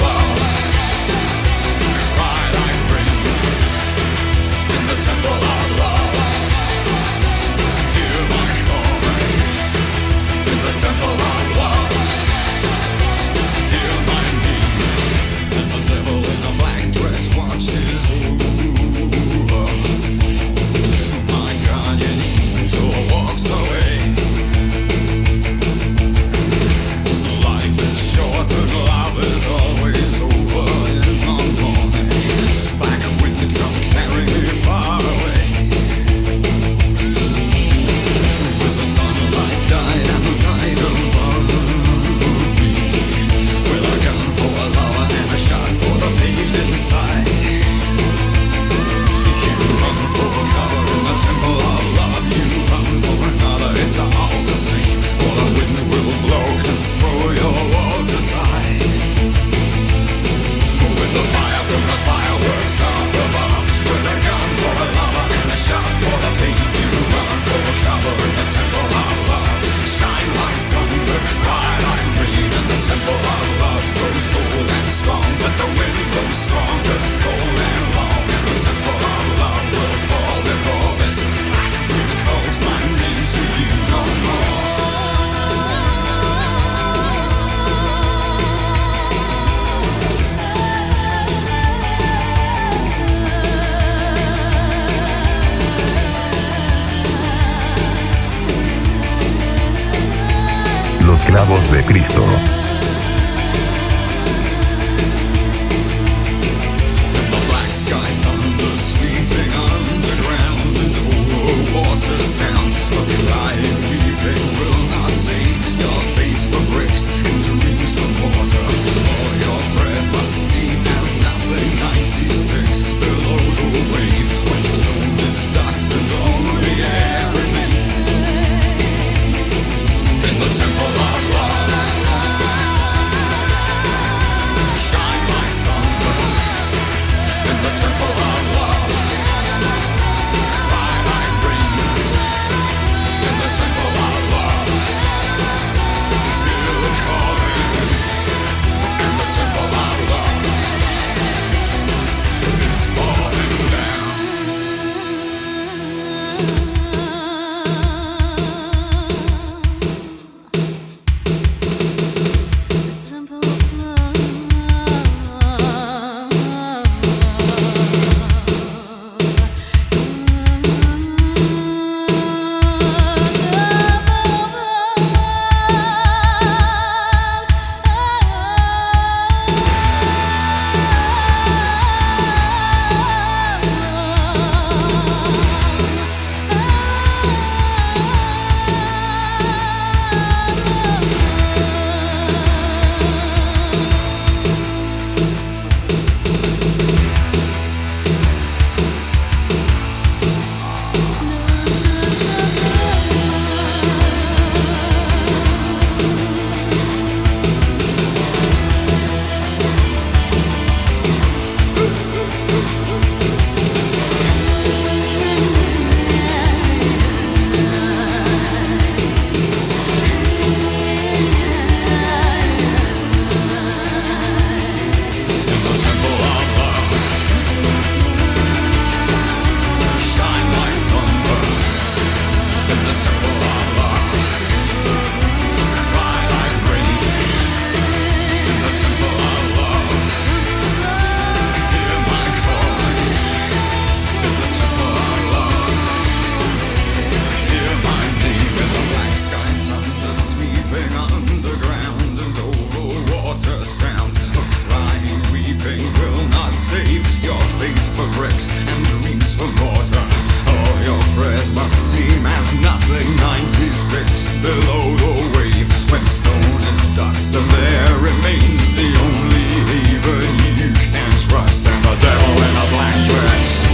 Speaker 7: Face for bricks and dreams for mortar. All your prayers must seem as nothing. 96 below the wave, when stone is dust and there remains the only haven you can trust. And the devil in a black dress.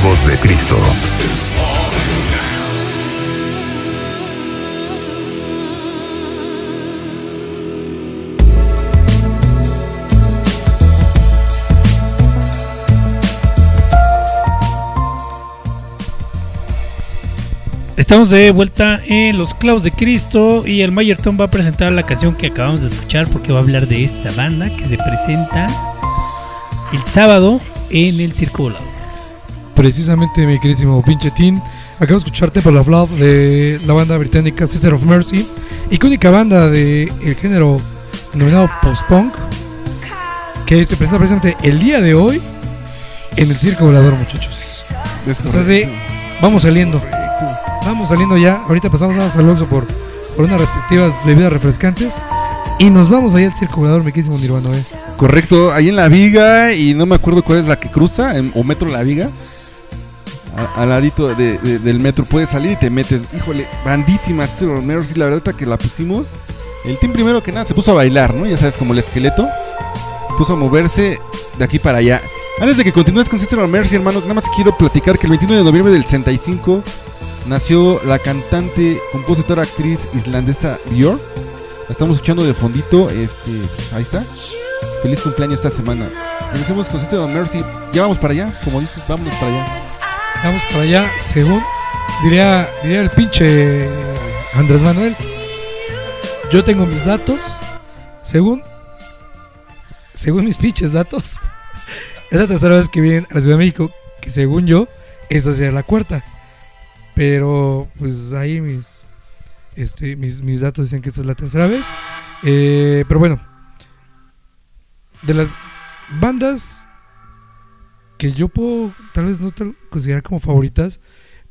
Speaker 3: de Cristo.
Speaker 4: Estamos de vuelta en Los Clavos de Cristo y el Mayorton va a presentar la canción que acabamos de escuchar porque va a hablar de esta banda que se presenta el sábado en el Circo Volado.
Speaker 5: Precisamente, mi queridísimo pinche Tin. Acabo de escuchar Temple of Love de la banda británica Sister of Mercy, icónica banda del el género denominado post-punk, que se presenta precisamente el día de hoy en el Circo Volador, muchachos. Sea, sí, vamos saliendo. Vamos saliendo ya. Ahorita pasamos nada más al Oxxo por, por unas respectivas bebidas refrescantes. Y nos vamos allá al Circo Volador, mi queridísimo Nirvana. ¿eh?
Speaker 2: Correcto, ahí en la viga y no me acuerdo cuál es la que cruza, en- o metro la viga. Al ladito de- de- del metro puedes salir y te metes. Híjole, bandísima Sister of Mercy, la verdad que la pusimos. El team primero que nada se puso a bailar, ¿no? Ya sabes, como el esqueleto. Puso a moverse de aquí para allá. Antes de que continúes con Sister Mercy, hermanos, nada más quiero platicar que el 21 de noviembre del 65 nació la cantante, compositora, actriz islandesa Björk. La estamos escuchando de fondito, este, ahí está. Feliz cumpleaños esta semana. Empecemos con Sister Mercy. Ya vamos para allá, como dices, vámonos para allá.
Speaker 5: Vamos para allá, según diría, diría el pinche Andrés Manuel. Yo tengo mis datos, según, según mis pinches datos. Es la tercera vez que vienen a la Ciudad de México, que según yo, esa sería la cuarta. Pero, pues ahí mis, este, mis, mis datos dicen que esta es la tercera vez. Eh, pero bueno, de las bandas que yo puedo tal vez no te considerar como favoritas,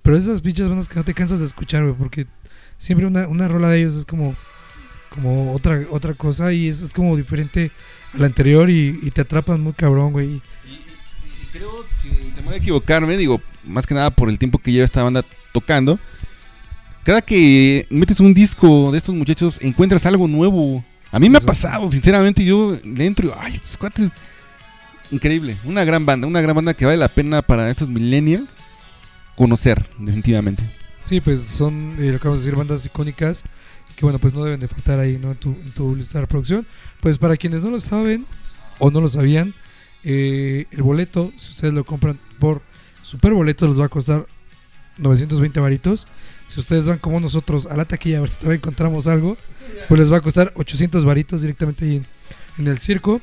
Speaker 5: pero esas pinches bandas que no te cansas de escuchar, güey, porque siempre una, una rola de ellos es como como otra otra cosa y es, es como diferente a la anterior y, y te atrapan muy cabrón, güey.
Speaker 2: Y creo, sin temor a equivocarme, digo, más que nada por el tiempo que lleva esta banda tocando, cada que metes un disco de estos muchachos encuentras algo nuevo. A mí me ha pasado, sinceramente, yo le entro y, ay, estos cuates, increíble, una gran banda, una gran banda que vale la pena para estos millennials conocer, definitivamente.
Speaker 5: Sí, pues son, eh, lo acabamos de decir, bandas icónicas que, bueno, pues no deben de faltar ahí, ¿no? En tu, en tu lista de reproducción. Pues para quienes no lo saben o no lo sabían, eh, el boleto, si ustedes lo compran por super boleto, les va a costar 920 varitos. Si ustedes van como nosotros a la taquilla a ver si todavía encontramos algo, pues les va a costar 800 varitos directamente ahí en el circo.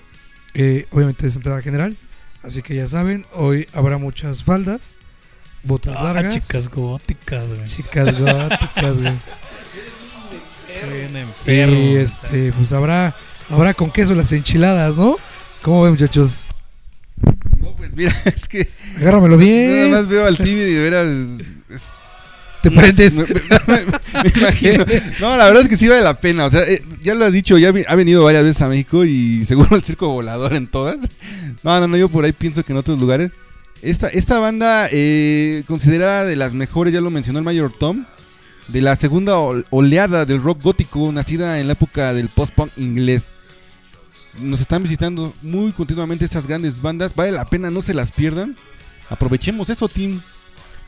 Speaker 5: Eh, obviamente es entrada general. Así que ya saben, hoy habrá muchas faldas, botas
Speaker 4: Ah,
Speaker 5: largas.
Speaker 4: chicas góticas, güey.
Speaker 5: Chicas góticas, güey.
Speaker 4: Enfermos.
Speaker 5: Y este, pues habrá, habrá con queso las enchiladas, ¿no? ¿Cómo ven, muchachos?
Speaker 2: No, pues mira, es que
Speaker 5: Agárramelo
Speaker 2: nada
Speaker 5: bien.
Speaker 2: más veo al Timmy y de veras...
Speaker 5: Te prendes.
Speaker 2: Me, me- me imagino. No, la verdad es que sí vale la pena. O sea, eh, ya lo has dicho, ya vi- ha venido varias veces a México y seguro el circo volador en todas. No, no, no, yo por ahí pienso que en otros lugares. Esta, esta banda, eh, considerada de las mejores, ya lo mencionó el Mayor Tom, de la segunda ol- oleada del rock gótico, nacida en la época del post-punk inglés. Nos están visitando muy continuamente estas grandes bandas. Vale la pena, no se las pierdan. Aprovechemos eso, Tim.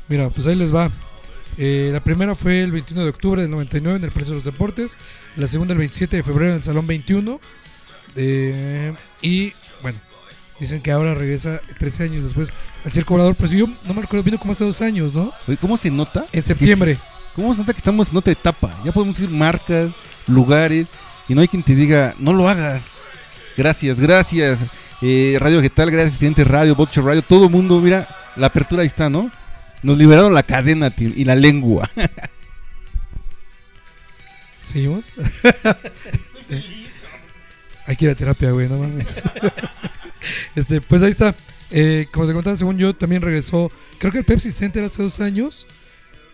Speaker 5: Mira, pues ahí les va. Eh, la primera fue el 21 de octubre del 99 en el Palacio de los Deportes. La segunda el 27 de febrero en el Salón 21. Eh, y bueno, dicen que ahora regresa 13 años después al Circo Volador. Pues yo no me recuerdo, vino como hace dos años, ¿no?
Speaker 2: ¿cómo se nota?
Speaker 5: En septiembre.
Speaker 2: ¿Cómo se nota que estamos en otra etapa? Ya podemos decir marcas, lugares, y no hay quien te diga, no lo hagas. Gracias, gracias. Eh, Radio Vegetal, gracias, Estudiante Radio, Boxer Radio, todo el mundo, mira, la apertura ahí está, ¿no? Nos liberaron la cadena Tim, y la lengua.
Speaker 5: ¿Seguimos? Hay que ir a terapia, güey, no mames. este, pues ahí está. Eh, como te contaba, según yo, también regresó. Creo que el Pepsi Center hace dos años.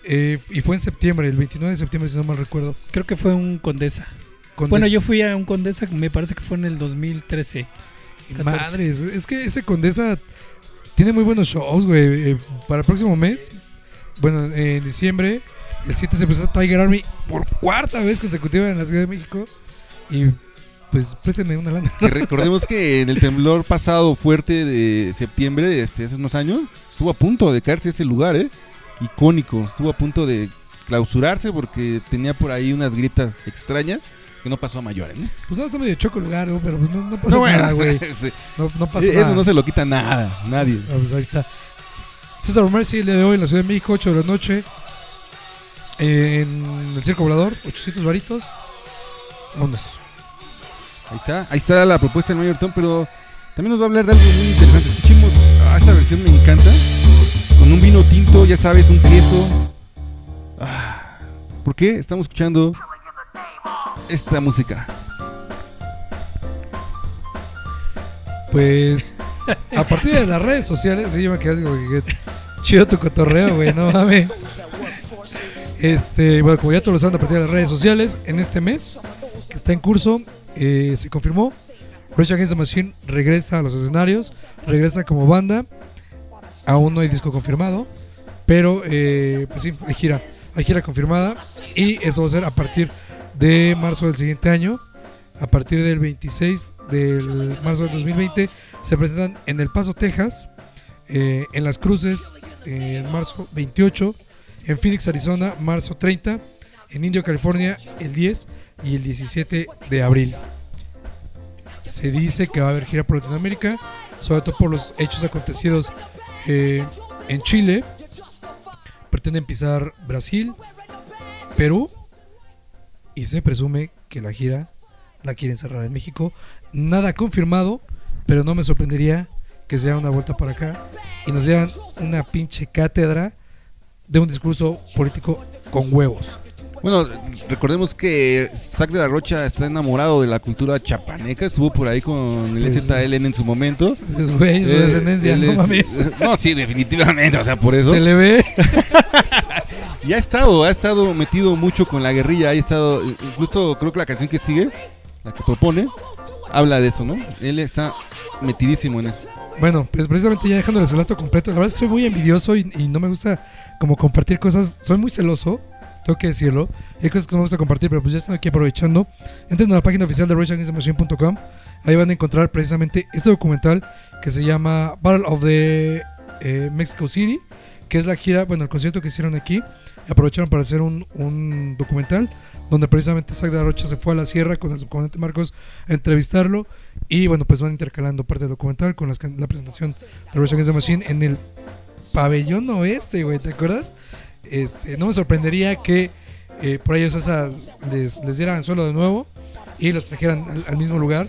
Speaker 5: eh, y fue en septiembre, el 29 de septiembre, si no mal recuerdo.
Speaker 4: Creo que fue un Condesa.
Speaker 5: Con
Speaker 4: Bueno, yo fui a un Condesa, me parece que fue en el 2013. 14.
Speaker 5: Madres, es que ese Condesa tiene muy buenos shows, güey. Eh, para el próximo mes, bueno, en diciembre, el 7 se presenta Tiger Army por cuarta vez consecutiva en la Ciudad de México. Y pues préstenme una lana.
Speaker 2: Que recordemos que en el temblor pasado fuerte de septiembre, este, hace unos años, estuvo a punto de caerse ese lugar, ¿eh? Icónico, estuvo a punto de clausurarse porque tenía por ahí unas grietas extrañas que no pasó a mayores, ¿no?
Speaker 5: Pues no, está medio choco el lugar, güey, pero pues no, no pasa
Speaker 2: No, bueno,
Speaker 5: nada, güey.
Speaker 2: sí.
Speaker 5: No, no pasa
Speaker 2: Eso
Speaker 5: nada.
Speaker 2: no se lo quita nada, nadie.
Speaker 5: Ah, pues ahí está. César Mercy el día de hoy en la Ciudad de México, 8 de la noche. eh, en el Circo Volador, 800 varitos. Vámonos.
Speaker 2: Ahí está, ahí está la propuesta del Mayor Tom, pero también nos va a hablar de algo muy interesante. Escuchemos, ah, esta versión me encanta. Con un vino tinto, ya sabes, un queso. Ah, ¿Por qué estamos escuchando esta música?
Speaker 5: Pues a partir de las redes sociales, sí, yo me quedé chido tu cotorreo, güey, no mames. Este, bueno, como ya todos lo saben, a partir de las redes sociales, en este mes que está en curso, eh, se confirmó. Rage Against the Machine regresa a los escenarios, regresa como banda. Aún no hay disco confirmado, pero eh, pues sí, hay gira, hay gira confirmada. Y esto va a ser a partir de marzo del siguiente año. A partir del 26 del marzo del 2020 se presentan en El Paso, Texas, eh, en Las Cruces, eh, en marzo 28, en Phoenix, Arizona, marzo 30, en Indio, California, el 10 y el 17 de abril. Se dice que va a haber gira por Latinoamérica, sobre todo por los hechos acontecidos eh, en Chile. Pretenden pisar Brasil, Perú y se presume que la gira la quieren cerrar en México. Nada confirmado, pero no me sorprendería que se haga una vuelta para acá y nos dieran una pinche cátedra de un discurso político con huevos.
Speaker 2: Bueno, recordemos que Zack de la Rocha está enamorado de la cultura chapaneca, estuvo por ahí con el
Speaker 5: Pues-
Speaker 2: ZLN en su momento.
Speaker 5: Pues, güey, su
Speaker 2: Eh,
Speaker 5: descendencia, no
Speaker 2: es-
Speaker 5: mames.
Speaker 2: No, sí, definitivamente, o sea, por eso.
Speaker 5: Se le ve.
Speaker 2: Y ha estado, ha estado metido mucho con la guerrilla, ha estado, incluso creo que la canción que sigue, la que propone, habla de eso, ¿no? Él está metidísimo en eso.
Speaker 5: Bueno, pues precisamente ya dejando el relato completo, la verdad soy muy envidioso y, y no me gusta como compartir cosas, soy muy celoso, tengo que decirlo, hay cosas que no me gusta compartir, pero pues ya estoy aquí aprovechando. Entren a la página oficial de RageAgainstTheMachine.com, ahí van a encontrar precisamente este documental que se llama Battle of the eh, Mexico City, que es la gira, bueno, el concierto que hicieron aquí, aprovecharon para hacer un, un documental donde precisamente Zack de la Rocha se fue a la sierra con el subcomandante Marcos a entrevistarlo y bueno, pues van intercalando parte del documental con la presentación de Rage Against the Machine en el pabellón oeste, güey, ¿te acuerdas? Este, no me sorprendería que eh, por ellos esa les, les dieran suelo de nuevo y los trajeran al, mismo lugar.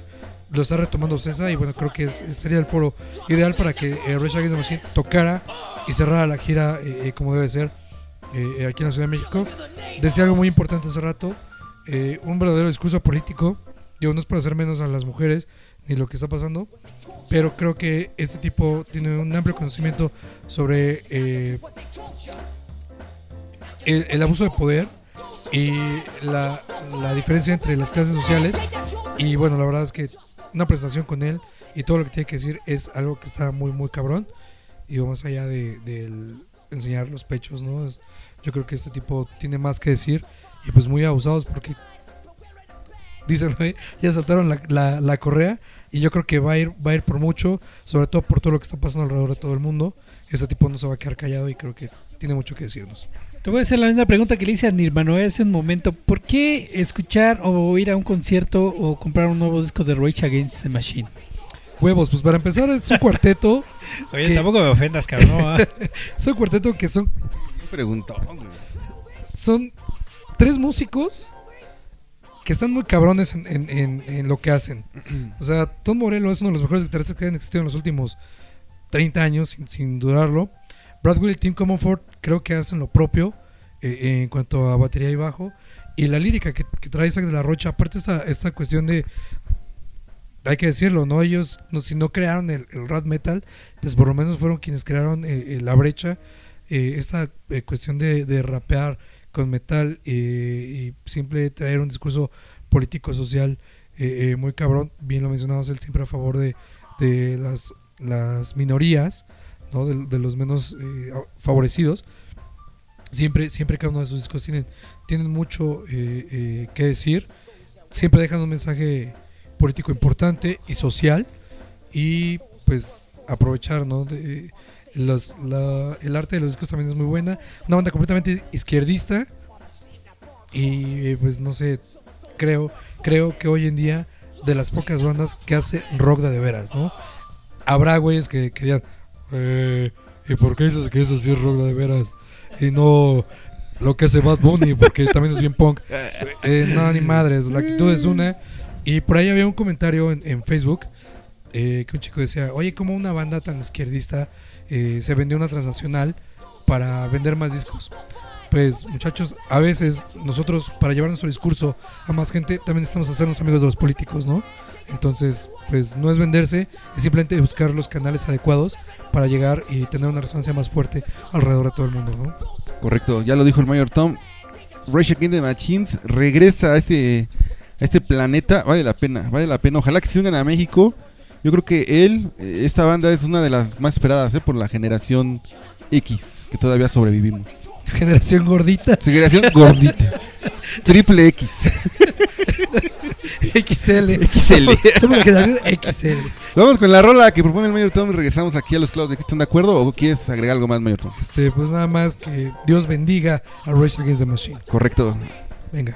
Speaker 5: Lo está retomando César y bueno, creo que es- sería el foro ideal para que eh, Rage Against Machine tocara y cerrara la gira eh, eh, como debe ser eh, aquí en la Ciudad de México. Decía algo muy importante hace rato, eh, un verdadero discurso político, digo, no es para hacer menos a las mujeres ni lo que está pasando, pero creo que este tipo tiene un amplio conocimiento sobre eh, el, abuso de poder y la, la diferencia entre las clases sociales. Y bueno, la verdad es que una presentación con él y todo lo que tiene que decir es algo que está muy, muy cabrón. Y más allá de, del enseñar los pechos, ¿no? Yo creo que este tipo tiene más que decir y pues muy abusados porque dicen, "Oye, ya saltaron la, la, la correa y yo creo que va a ir va a ir por mucho, sobre todo por todo lo que está pasando alrededor de todo el mundo. Este tipo no se va a quedar callado y creo que tiene mucho que decirnos.
Speaker 4: Te voy a hacer la misma pregunta que le hice a Nirvana hace un momento. ¿Por qué escuchar o ir a un concierto o comprar un nuevo disco de Rage Against the Machine?
Speaker 5: Huevos, pues para empezar es un cuarteto,
Speaker 4: Oye, tampoco me ofendas, cabrón.
Speaker 5: es un cuarteto que son
Speaker 2: Me preguntó, güey.
Speaker 5: son tres músicos que están muy cabrones en, en- en- en lo que hacen. O sea, Tom Morello es uno de los mejores guitarristas que han existido en los últimos 30 años, sin, sin dudarlo. Brad Will y Tim Comonfort creo que hacen lo propio eh, en cuanto a batería y bajo. Y la lírica que, que trae Zack de la Rocha, aparte esta, esta cuestión de... Hay que decirlo, ¿no? Ellos, no, si no crearon el, el metal, pues por lo menos fueron quienes crearon eh, eh, la brecha. eh, esta cuestión de, rapear con metal y siempre traer un discurso político social eh, muy cabrón bien lo mencionamos él siempre a favor de, de las, las minorías ¿no? de, de los menos favorecidos siempre siempre cada uno de sus discos tienen tienen mucho que decir siempre dejan un mensaje político importante y social y pues aprovechar ¿no? de, los, la- el arte de los discos también es muy buena. Una banda completamente izquierdista. Y eh, pues no sé, creo, creo que hoy en día de las pocas bandas que hace rock de, de veras, ¿no? Habrá güeyes que, que digan, eh, ¿y por qué dices que eso sí es rock de, de veras? Y no, lo que hace Bad Bunny, porque también es bien punk. Eh, no, ni madres, la actitud es una. Y por ahí había un comentario en, en Facebook eh, que un chico decía, oye, como una banda tan izquierdista eh, se vendió una transnacional para vender más discos. Pues muchachos, a veces nosotros para llevar nuestro discurso a más gente también necesitamos hacernos amigos de los políticos, ¿no? Entonces, pues no es venderse, es simplemente buscar los canales adecuados para llegar y tener una resonancia más fuerte alrededor de todo el mundo, ¿no?
Speaker 2: Correcto, ya lo dijo el Mayor Tom. Rage Against the Machines regresa a este, este planeta. Vale la pena, vale la pena. Ojalá que se unan a México. Yo creo que él, eh, esta banda es una de las más esperadas eh, por la generación X, que todavía sobrevivimos.
Speaker 5: Generación gordita,
Speaker 2: Generación gordita. Triple X.
Speaker 5: XL.
Speaker 2: XL.
Speaker 5: Somos la generación XL.
Speaker 2: Vamos con la rola que propone el Mayor Tom y regresamos aquí a los clavos de que están de acuerdo o quieres agregar algo más, Mayor Tom.
Speaker 5: Este, pues nada más que Dios bendiga a Rage Against the Machine.
Speaker 2: Correcto.
Speaker 5: Venga.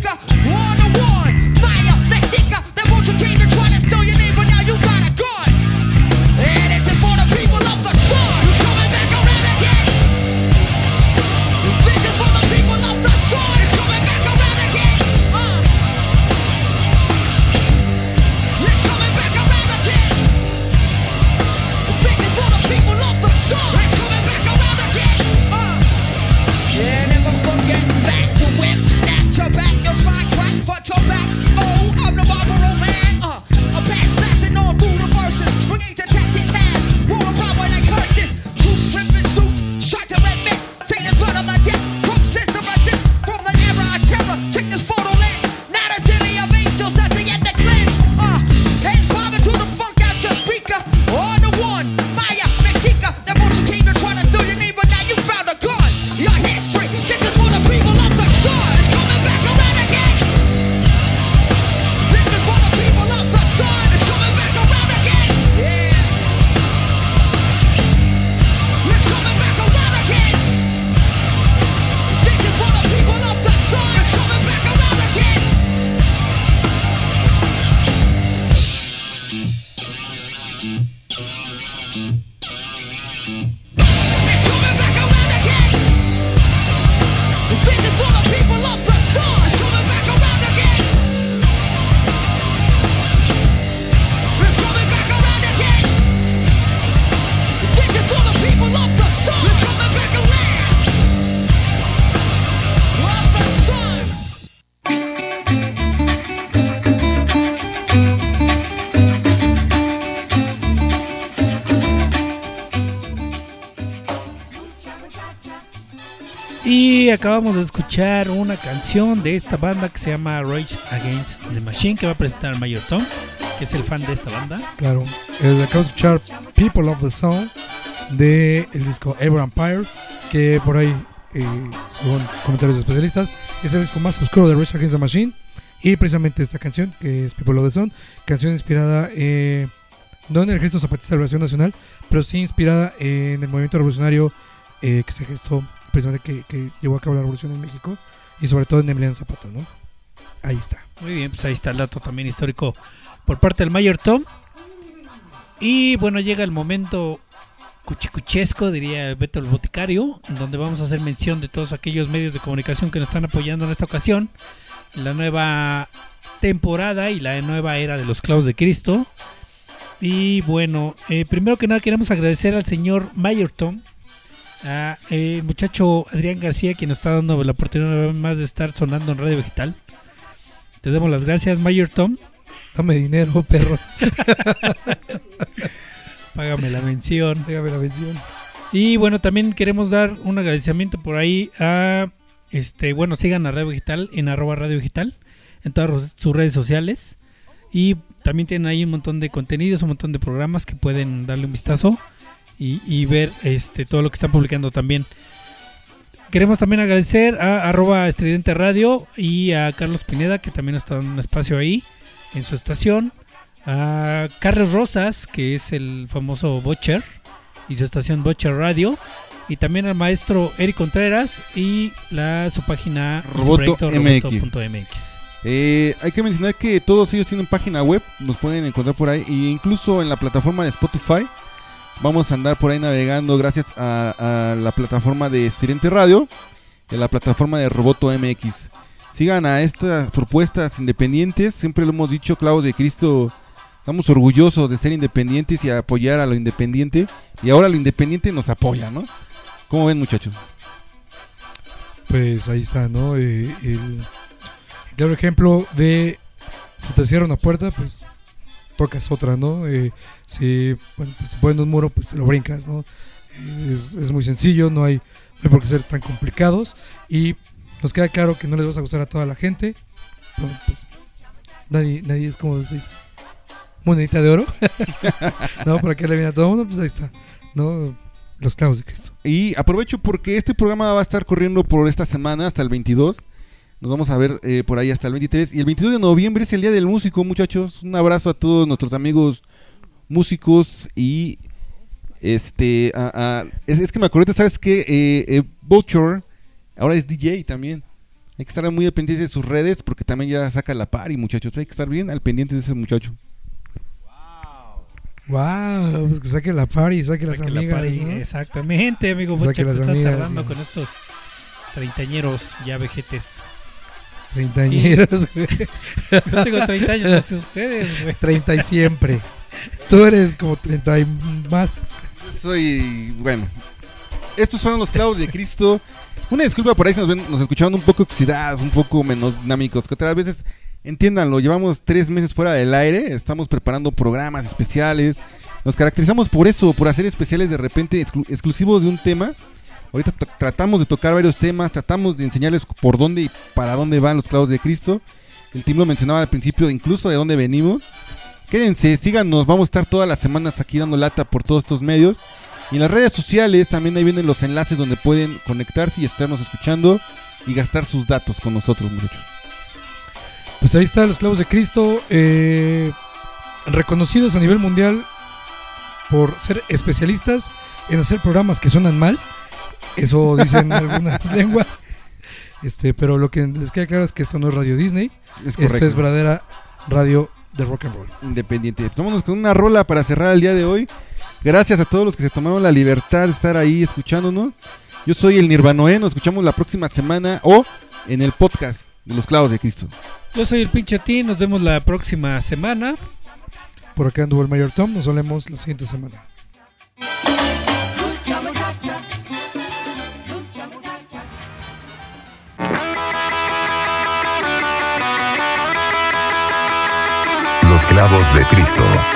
Speaker 3: speaker. One to one,
Speaker 4: acabamos de escuchar una canción de esta banda que se llama Rage Against the Machine, que va a presentar Mayor Tom, que es el fan de esta banda.
Speaker 5: Claro. Eh, acabo de escuchar People of the Sound de el disco Ever Empire, que por ahí, eh, según comentarios especialistas, es el disco más oscuro de Rage Against the Machine. Y precisamente esta canción, que es People of the Sound, canción inspirada eh, no en el gesto zapatista de la Revolución Nacional, pero sí inspirada en el movimiento revolucionario eh, que se gestó precisamente que, que llevó a cabo la revolución en México y sobre todo en Emiliano Zapata, ¿no? Ahí está.
Speaker 4: Muy bien, pues ahí está el dato también histórico por parte del Mayor Tom. Y bueno, llega el momento cuchicuchesco, diría Beto el Boticario, en donde vamos a hacer mención de todos aquellos medios de comunicación que nos están apoyando en esta ocasión. La nueva temporada y la nueva era de los clavos de Cristo. Y bueno, eh, primero que nada queremos agradecer al señor Mayor Tom, a el muchacho Adrián García, quien nos está dando la oportunidad una vez más de estar sonando en Radio Vegetal. Te damos las gracias, Mayor Tom.
Speaker 5: Dame dinero, perro.
Speaker 4: Págame la mención.
Speaker 5: Déjame la mención.
Speaker 4: Y bueno, también queremos dar un agradecimiento por ahí a este, bueno, sigan a Radio Digital en arroba Radio Digital en todas sus- sus redes sociales. Y también tienen ahí un montón de contenidos, un montón de programas que pueden darle un vistazo y, y ver este todo lo que están publicando también. Queremos también agradecer a arroba estridente radio y a Carlos Pineda que también está dando un espacio ahí en su estación. A Carlos Rosas, que es el famoso Butcher y su estación Butcher Radio. Y también al maestro Eric Contreras y la, su página roboto.mx.
Speaker 2: Eh, hay que mencionar que todos ellos tienen página web, nos pueden encontrar por ahí, e incluso en la plataforma de Spotify. Vamos a andar por ahí navegando gracias a, a la plataforma de Estirente Radio, de la plataforma de Roboto MX. Sigan a estas propuestas independientes, siempre lo hemos dicho, Clavos de Cristo, estamos orgullosos de ser independientes y apoyar a lo independiente, y ahora lo independiente nos apoya, ¿no? ¿Cómo ven muchachos?
Speaker 5: Pues ahí está, ¿no? Eh, el claro ejemplo de si te cierra una puerta, pues tocas otra, ¿no? Eh, si bueno, pues, se ponen un muro, pues lo brincas, ¿no? Es, es muy sencillo, no hay, no hay por qué ser tan complicados y nos queda claro que no les vas a gustar a toda la gente. pues, nadie, nadie es como dice, monedita de oro. no, para que le viene a todo el mundo, pues ahí está, ¿no? Los clavos de Cristo.
Speaker 2: Y aprovecho porque este programa va a estar corriendo por esta semana hasta el 22. Nos vamos a ver eh, por ahí hasta el 23. Y el 22 de noviembre es el Día del Músico, muchachos. Un abrazo a todos nuestros amigos músicos y este a- a- es, es que me acordé, ¿sabes qué? Eh, eh, Butcher ahora es DJ también. Hay que estar muy al pendiente de sus redes porque también ya saca la party, muchachos. Hay que estar bien al pendiente de ese muchacho.
Speaker 5: Wow, pues que saque la party, saque las
Speaker 4: Para que la
Speaker 5: amigas,
Speaker 4: pari-
Speaker 5: ¿no?
Speaker 4: Exactamente, amigo.
Speaker 5: Saque
Speaker 4: Bocha, te
Speaker 5: las
Speaker 4: estás
Speaker 5: amigas,
Speaker 4: tardando
Speaker 5: sí.
Speaker 4: con estos treintañeros ya vejetes.
Speaker 5: Treintañeros, güey.
Speaker 4: Yo tengo 30 años, no sé ustedes, güey.
Speaker 5: Treinta y siempre. Tú eres como treinta y más.
Speaker 2: Soy, bueno, estos son los clavos de Cristo. Una disculpa por ahí si nos, ven, nos escucharon un poco oxidados, un poco menos dinámicos, que otras veces, entiéndanlo, llevamos tres meses fuera del aire, estamos preparando programas especiales, nos caracterizamos por eso, por hacer especiales de repente exclu- exclusivos de un tema. Ahorita tratamos de tocar varios temas, tratamos de enseñarles por dónde y para dónde van los clavos de Cristo. El team lo mencionaba al principio, incluso de dónde venimos. Quédense, síganos, vamos a estar todas las semanas aquí dando lata por todos estos medios. Y en las redes sociales también ahí vienen los enlaces donde pueden conectarse y estarnos escuchando y gastar sus datos con nosotros, muchachos.
Speaker 5: Pues ahí están los clavos de Cristo, eh, reconocidos a nivel mundial por ser especialistas en hacer programas que suenan mal. Eso dicen algunas lenguas. Este, pero lo que les queda claro es que esto no es Radio Disney.
Speaker 2: Es
Speaker 5: Esto es verdadera radio de rock and roll.
Speaker 2: Independiente. Pues vámonos con una rola para cerrar el día de hoy. Gracias a todos los que se tomaron la libertad de estar ahí escuchándonos. Yo soy el Nirvanoé, nos escuchamos la próxima semana o en el podcast de los clavos de Cristo.
Speaker 4: Yo soy el pinche T, nos vemos la próxima semana.
Speaker 5: Por acá anduvo el Mayor Tom. Nos solemos la siguiente semana.
Speaker 3: Los clavos de Cristo.